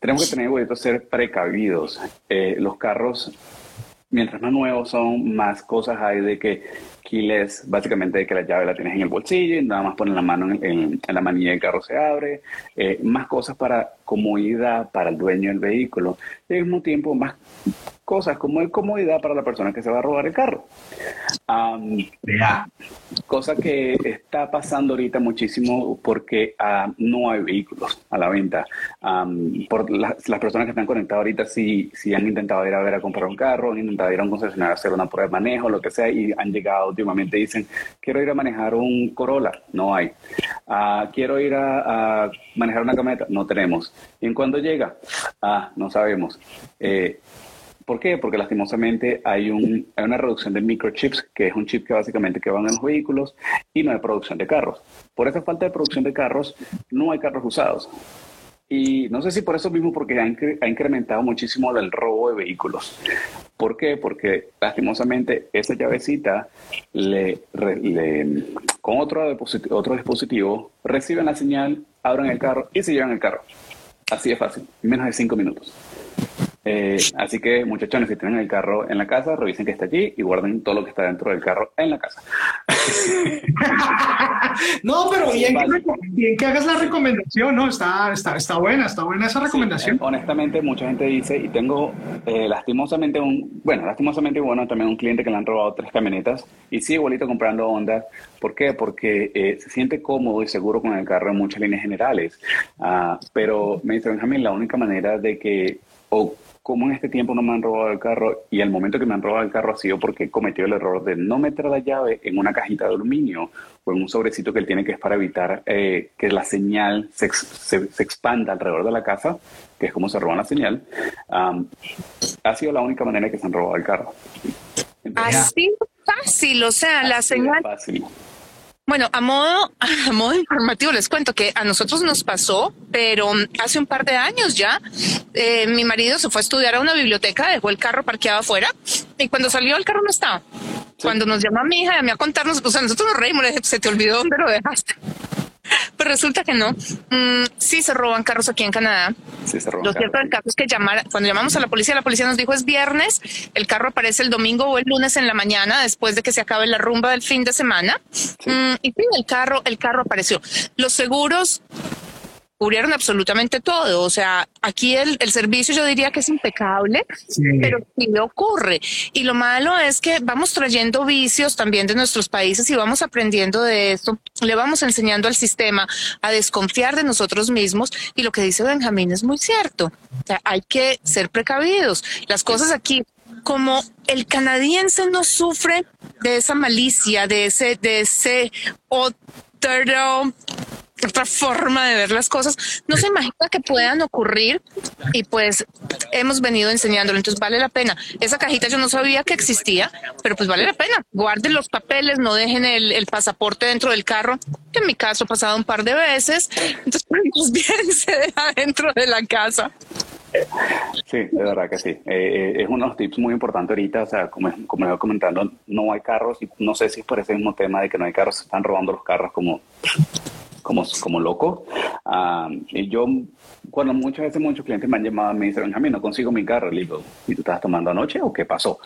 Tenemos que tener cuidado, ser precavidos. Eh, los carros, mientras más nuevos son, más cosas hay de que keyless, básicamente de que la llave la tienes en el bolsillo y nada más pones la mano en, la manilla del carro se abre. Eh, más cosas para comodidad para el dueño del vehículo y al mismo tiempo más cosas como de comodidad para la persona que se va a robar el carro. cosa que está pasando ahorita muchísimo porque ah, no hay vehículos a la venta. por las personas que están conectadas ahorita, si, si han intentado ir a ver a comprar un carro, han intentado ir a un concesionario a hacer una prueba de manejo, lo que sea, y han llegado últimamente dicen, quiero ir a manejar un Corolla, no hay. Ah, quiero ir a, a manejar una camioneta, no tenemos. ¿Y en cuándo llega? Ah, no sabemos. Eh, ¿Por qué? Porque lastimosamente hay, un, hay una reducción de microchips, que es un chip que básicamente que van en los vehículos, y no hay producción de carros. Por esa falta de producción de carros, no hay carros usados. Y no sé si por eso mismo, porque ha, incrementado muchísimo el robo de vehículos. ¿Por qué? Porque lastimosamente esa llavecita le, con otro otro dispositivo reciben la señal, abren el carro y se llevan el carro. Así de fácil, en menos de cinco minutos. Eh, así que muchachones, si tienen el carro en la casa, revisen que está allí y guarden todo lo que está dentro del carro en la casa. no, pero bien que, hagas la recomendación, ¿no? Está, está, está buena, está buena esa recomendación. Eh, honestamente, mucha gente dice, y tengo eh, lastimosamente un, bueno, lastimosamente bueno, también un cliente que le han robado tres camionetas y sigue igualito comprando Honda. ¿Por qué? Porque se siente cómodo y seguro con el carro en muchas líneas generales. Ah, pero me dice Benjamín, la única manera de que o cómo en este tiempo no me han robado el carro y el momento que me han robado el carro ha sido porque he cometido el error de no meter la llave en una cajita de aluminio o en un sobrecito que él tiene que es para evitar eh, que la señal se, se, expanda alrededor de la casa, que es como se roba la señal. ha sido la única manera que se han robado el carro. Así fácil, o sea, la señal. Bueno, a modo, a modo informativo les cuento que a nosotros nos pasó, pero hace un par de años ya, eh, mi marido se fue a estudiar a una biblioteca, dejó el carro parqueado afuera y cuando salió el carro no estaba. Cuando nos llama mi hija a mí a contarnos, o sea, nosotros nos reímos, se te olvidó dónde lo dejaste. Pues resulta que no. Mm, sí se roban carros aquí en Canadá. Sí se roban Lo cierto del caso es que llamar, cuando llamamos a la policía, la policía nos dijo es viernes, el carro aparece el domingo o el lunes en la mañana, después de que se acabe la rumba del fin de semana. Mm, y sí, el carro, el carro apareció. Los seguros cubrieron absolutamente todo. O sea, aquí el, el servicio yo diría que es impecable, pero sí le ocurre. Y lo malo es que vamos trayendo vicios también de nuestros países y vamos aprendiendo de esto. Le vamos enseñando al sistema a desconfiar de nosotros mismos. Y lo que dice Benjamín es muy cierto. O sea, hay que ser precavidos. Las cosas aquí como el canadiense no sufre de esa malicia, de ese, de ese otro otra forma de ver las cosas, no se imagina que puedan ocurrir y pues hemos venido enseñándolo, entonces vale la pena. Esa cajita yo no sabía que existía, pero pues vale la pena. Guarden los papeles, no dejen el, pasaporte dentro del carro, en mi caso ha pasado un par de veces, entonces pues bien se deja dentro de la casa. Sí, de verdad que sí. Eh, eh, es uno de los tips muy importantes ahorita. O sea, como, como iba comentando, no hay carros y no sé si es por ese mismo tema de que no hay carros, se están robando los carros como como, como loco. Y yo, cuando muchas veces muchos clientes me han llamado y me dicen, Benjamín, no consigo mi carro, le digo, ¿y tú estás tomando anoche o qué pasó?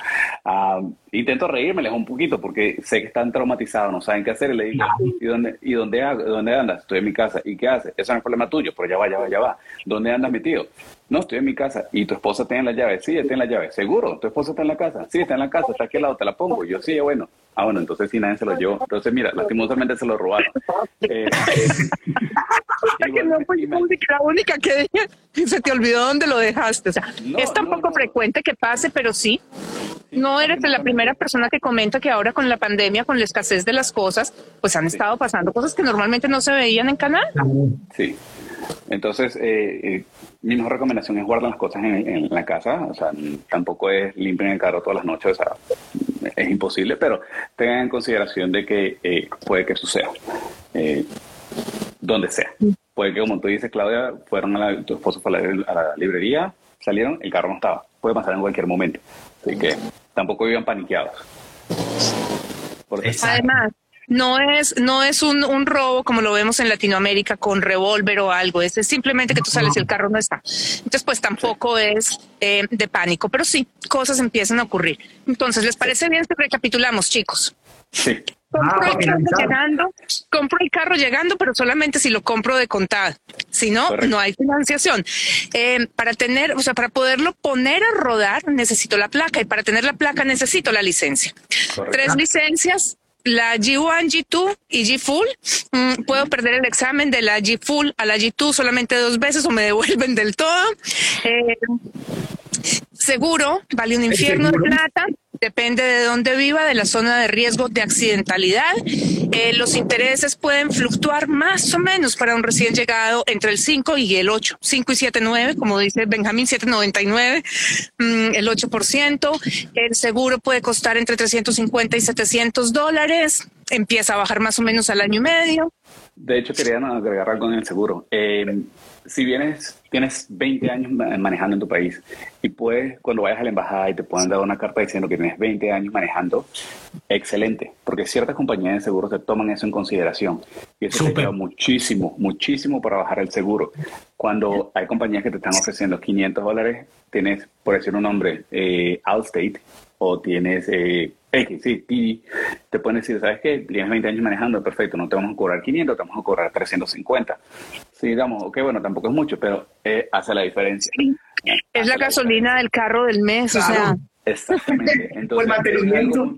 Uh, intento reírmeles un poquito porque sé que están traumatizados, no saben qué hacer y le digo, ¿y dónde, y dónde, dónde andas? Estoy en mi casa. ¿Y qué haces? Eso no es problema tuyo, pero ya va, ya va, ya va. ¿Dónde andas metido? No, estoy en mi casa. ¿Y tu esposa tiene la llave? Sí, tiene la llave. ¿Seguro? ¿Tu esposa está en la casa? Sí, está en la casa. ¿Está aquí al lado? ¿Te la pongo? Yo, sí, bueno. Ah, bueno, entonces sí, nadie se lo llevó. Entonces, mira, lastimosamente se lo robaron. Eh, que no fue la única que se te olvidó dónde lo dejaste. O sea, es tan poco frecuente que pase, pero sí. No eres la primera persona que comenta que ahora con la pandemia, con la escasez de las cosas, pues han estado pasando cosas que normalmente no se veían en canal. Sí. Entonces, eh, eh, mi mejor recomendación es guardar las cosas en, la casa. O sea, tampoco es limpiar el carro todas las noches. O sea, es imposible, pero tengan en consideración de que eh, puede que suceda. Donde sea. Puede que, como tú dices, Claudia, fueron a la, tu esposo fue a la, librería, salieron, el carro no estaba. Puede pasar en cualquier momento. Así que tampoco vivan paniqueados. Además, no es, no es un, un, robo como lo vemos en Latinoamérica con revólver o algo, es, simplemente que tú sales y el carro no está. Entonces, pues tampoco es eh, de pánico, pero sí, cosas empiezan a ocurrir. Entonces, ¿les parece bien si recapitulamos, chicos? Sí. Compro, el carro llegando, compro el carro llegando, pero solamente si lo compro de contado. Si no, no hay financiación. Eh, para tener, o sea, para poderlo poner a rodar, necesito la placa y para tener la placa necesito la licencia. Tres licencias la G1, G2 y G Full. Mm, puedo perder el examen de la G Full a la G2 solamente dos veces o me devuelven del todo. Eh, seguro, vale un infierno de plata. Depende de dónde viva, de la zona de riesgo de accidentalidad. Eh, los intereses pueden fluctuar más o menos para un recién llegado entre el 5 y el 8. 5 y 7,9, como dice Benjamín, 7,99, mm, el 8%. El seguro puede costar entre 350 y 700 dólares. Empieza a bajar más o menos al año y medio. De hecho, quería agregar algo en el seguro. Eh, si vienes, tienes 20 años manejando en tu país y puedes, cuando vayas a la embajada y te puedan dar una carta diciendo que tienes 20 años manejando, excelente, porque ciertas compañías de seguros te toman eso en consideración y eso te ayuda muchísimo, muchísimo para bajar el seguro. Cuando hay compañías que te están ofreciendo 500 dólares, tienes, por decir un nombre, eh, Allstate o tienes eh, X, sí, te pueden decir, ¿sabes qué? Tienes 20 años manejando, perfecto, no te vamos a cobrar 500, te vamos a cobrar 350. Sí, digamos, ok, bueno, tampoco es mucho, pero eh, hace la diferencia. Es la gasolina del carro del mes, o sea. Exactamente. Entonces, el mantenimiento.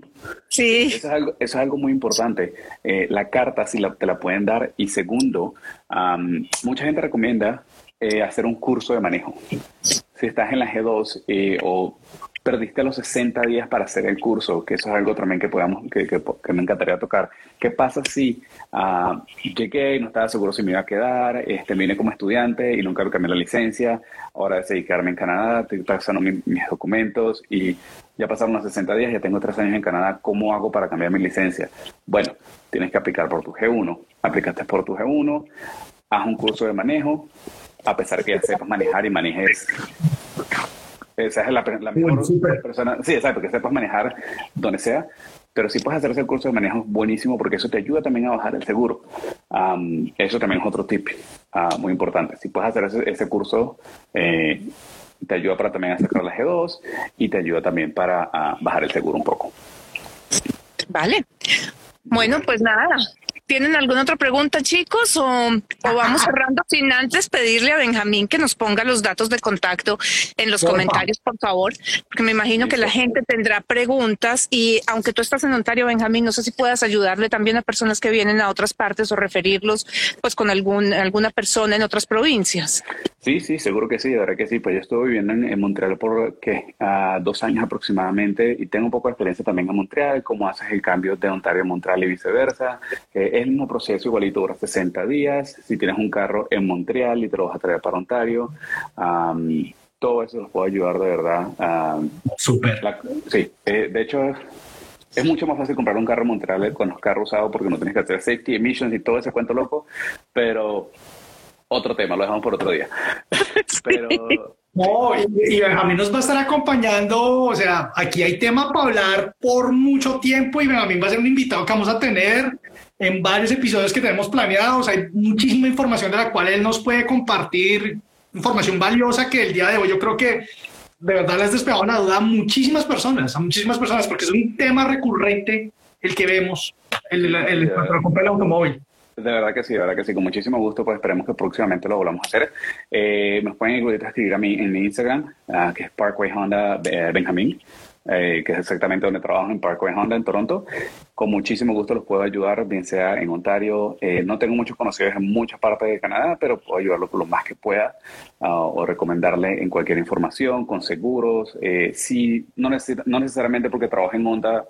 sí. Eso es, algo, eso es algo muy importante. Eh, la carta, si la, te la pueden dar. Y segundo, mucha gente recomienda eh, hacer un curso de manejo. Si estás en la G2 o perdiste los 60 días para hacer el curso, que eso es algo también que podamos, que, que, me encantaría tocar. ¿Qué pasa si uh, llegué y no estaba seguro si me iba a quedar, este, vine como estudiante y nunca cambié la licencia, ahora decidí quedarme en Canadá, estoy pasando mis, documentos y ya pasaron los 60 días, ya tengo tres años en Canadá, ¿cómo hago para cambiar mi licencia? Bueno, tienes que aplicar por tu G1, aplicaste por tu G1, haz un curso de manejo, a pesar que sepas manejar y manejes esa es la, mejor persona. Sí, exacto, que sepas manejar donde sea. Pero si puedes hacer ese curso de manejo, buenísimo, porque eso te ayuda también a bajar el seguro. eso también es otro tip ah, muy importante. Si puedes hacer ese, curso, eh, te ayuda para también sacar la G2 y te ayuda también para ah, bajar el seguro un poco. Vale. Bueno, pues nada, ¿Tienen alguna otra pregunta, chicos? O, vamos cerrando sin antes pedirle a Benjamín que nos ponga los datos de contacto en los comentarios, por favor, porque me imagino que la gente tendrá preguntas y aunque tú estás en Ontario, Benjamín, no sé si puedas ayudarle también a personas que vienen a otras partes o referirlos pues con algún, alguna persona en otras provincias. Sí, sí, seguro que sí, de verdad que sí. Pues yo estuve viviendo en, Montreal por ¿qué? dos años aproximadamente y tengo un poco de experiencia también en Montreal, cómo haces el cambio de Ontario a Montreal y viceversa es el mismo proceso, igualito dura 60 días. Si tienes un carro en Montreal y te lo vas a traer para Ontario, todo eso nos puede ayudar de verdad. Súper. Sí, eh, de hecho es mucho más fácil comprar un carro en Montreal con los carros usados porque no tienes que hacer safety emissions y todo ese cuento loco, pero otro tema, lo dejamos por otro día. pero no, y, Benjamín nos va a estar acompañando, o sea, aquí hay tema para hablar por mucho tiempo y Benjamín va a ser un invitado que vamos a tener en varios episodios que tenemos planeados. Hay muchísima información de la cual él nos puede compartir, información valiosa que el día de hoy yo creo que de verdad les despegado una duda a muchísimas personas, a muchísimas personas, porque es un tema recurrente el que vemos, el, el, el, el automóvil. De verdad que sí, de verdad que sí, con muchísimo gusto, pues esperemos que próximamente lo volvamos a hacer. Eh, nos pueden escribir a mí en mi Instagram, ah, que es Parkway Honda eh, Benjamín. Eh, que es exactamente donde trabajo en Parkway Honda en Toronto. Con muchísimo gusto los puedo ayudar, bien sea en Ontario. Eh, no tengo muchos conocidos en muchas partes de Canadá, pero puedo ayudarlo con lo más que pueda ah, o recomendarle en cualquier información, con seguros. Eh, si no, no necesariamente porque trabajo en Honda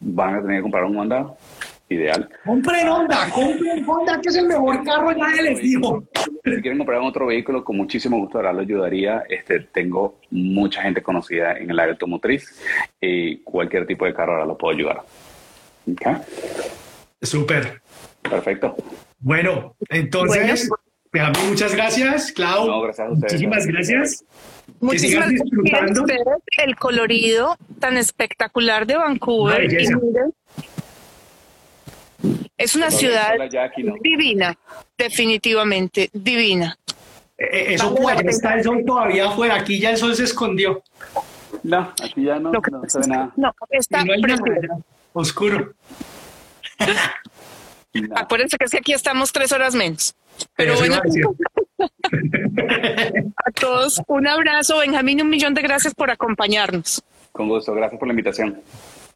van a tener que comprar un Honda, ideal. Compren Honda, compren Honda, que es el mejor carro, nadie les dijo. Si quieren comprar otro vehículo, con muchísimo gusto ahora lo ayudaría. Este, tengo mucha gente conocida en el área automotriz y cualquier tipo de carro ahora lo puedo ayudar. Okay. Súper. Perfecto. Bueno, entonces, muchas gracias, Clau. No, gracias a ustedes. Muchísimas gracias. Muchísimas gracias el colorido tan espectacular de Vancouver. Es una ciudad divina, definitivamente divina. Eh, eh, eso ya está el sol todavía afuera, aquí ya el sol se escondió. No, aquí ya no, no, se ve nada. No, está no oscuro. Acuérdense que es que aquí estamos tres horas menos. Pero bueno, a todos un abrazo, Benjamín, un millón de gracias por acompañarnos. Con gusto, gracias por la invitación.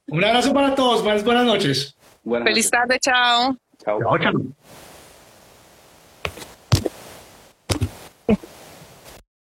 Un abrazo para todos, buenas, buenas noches. Feliz tarde, tchau. Tchau, tchau.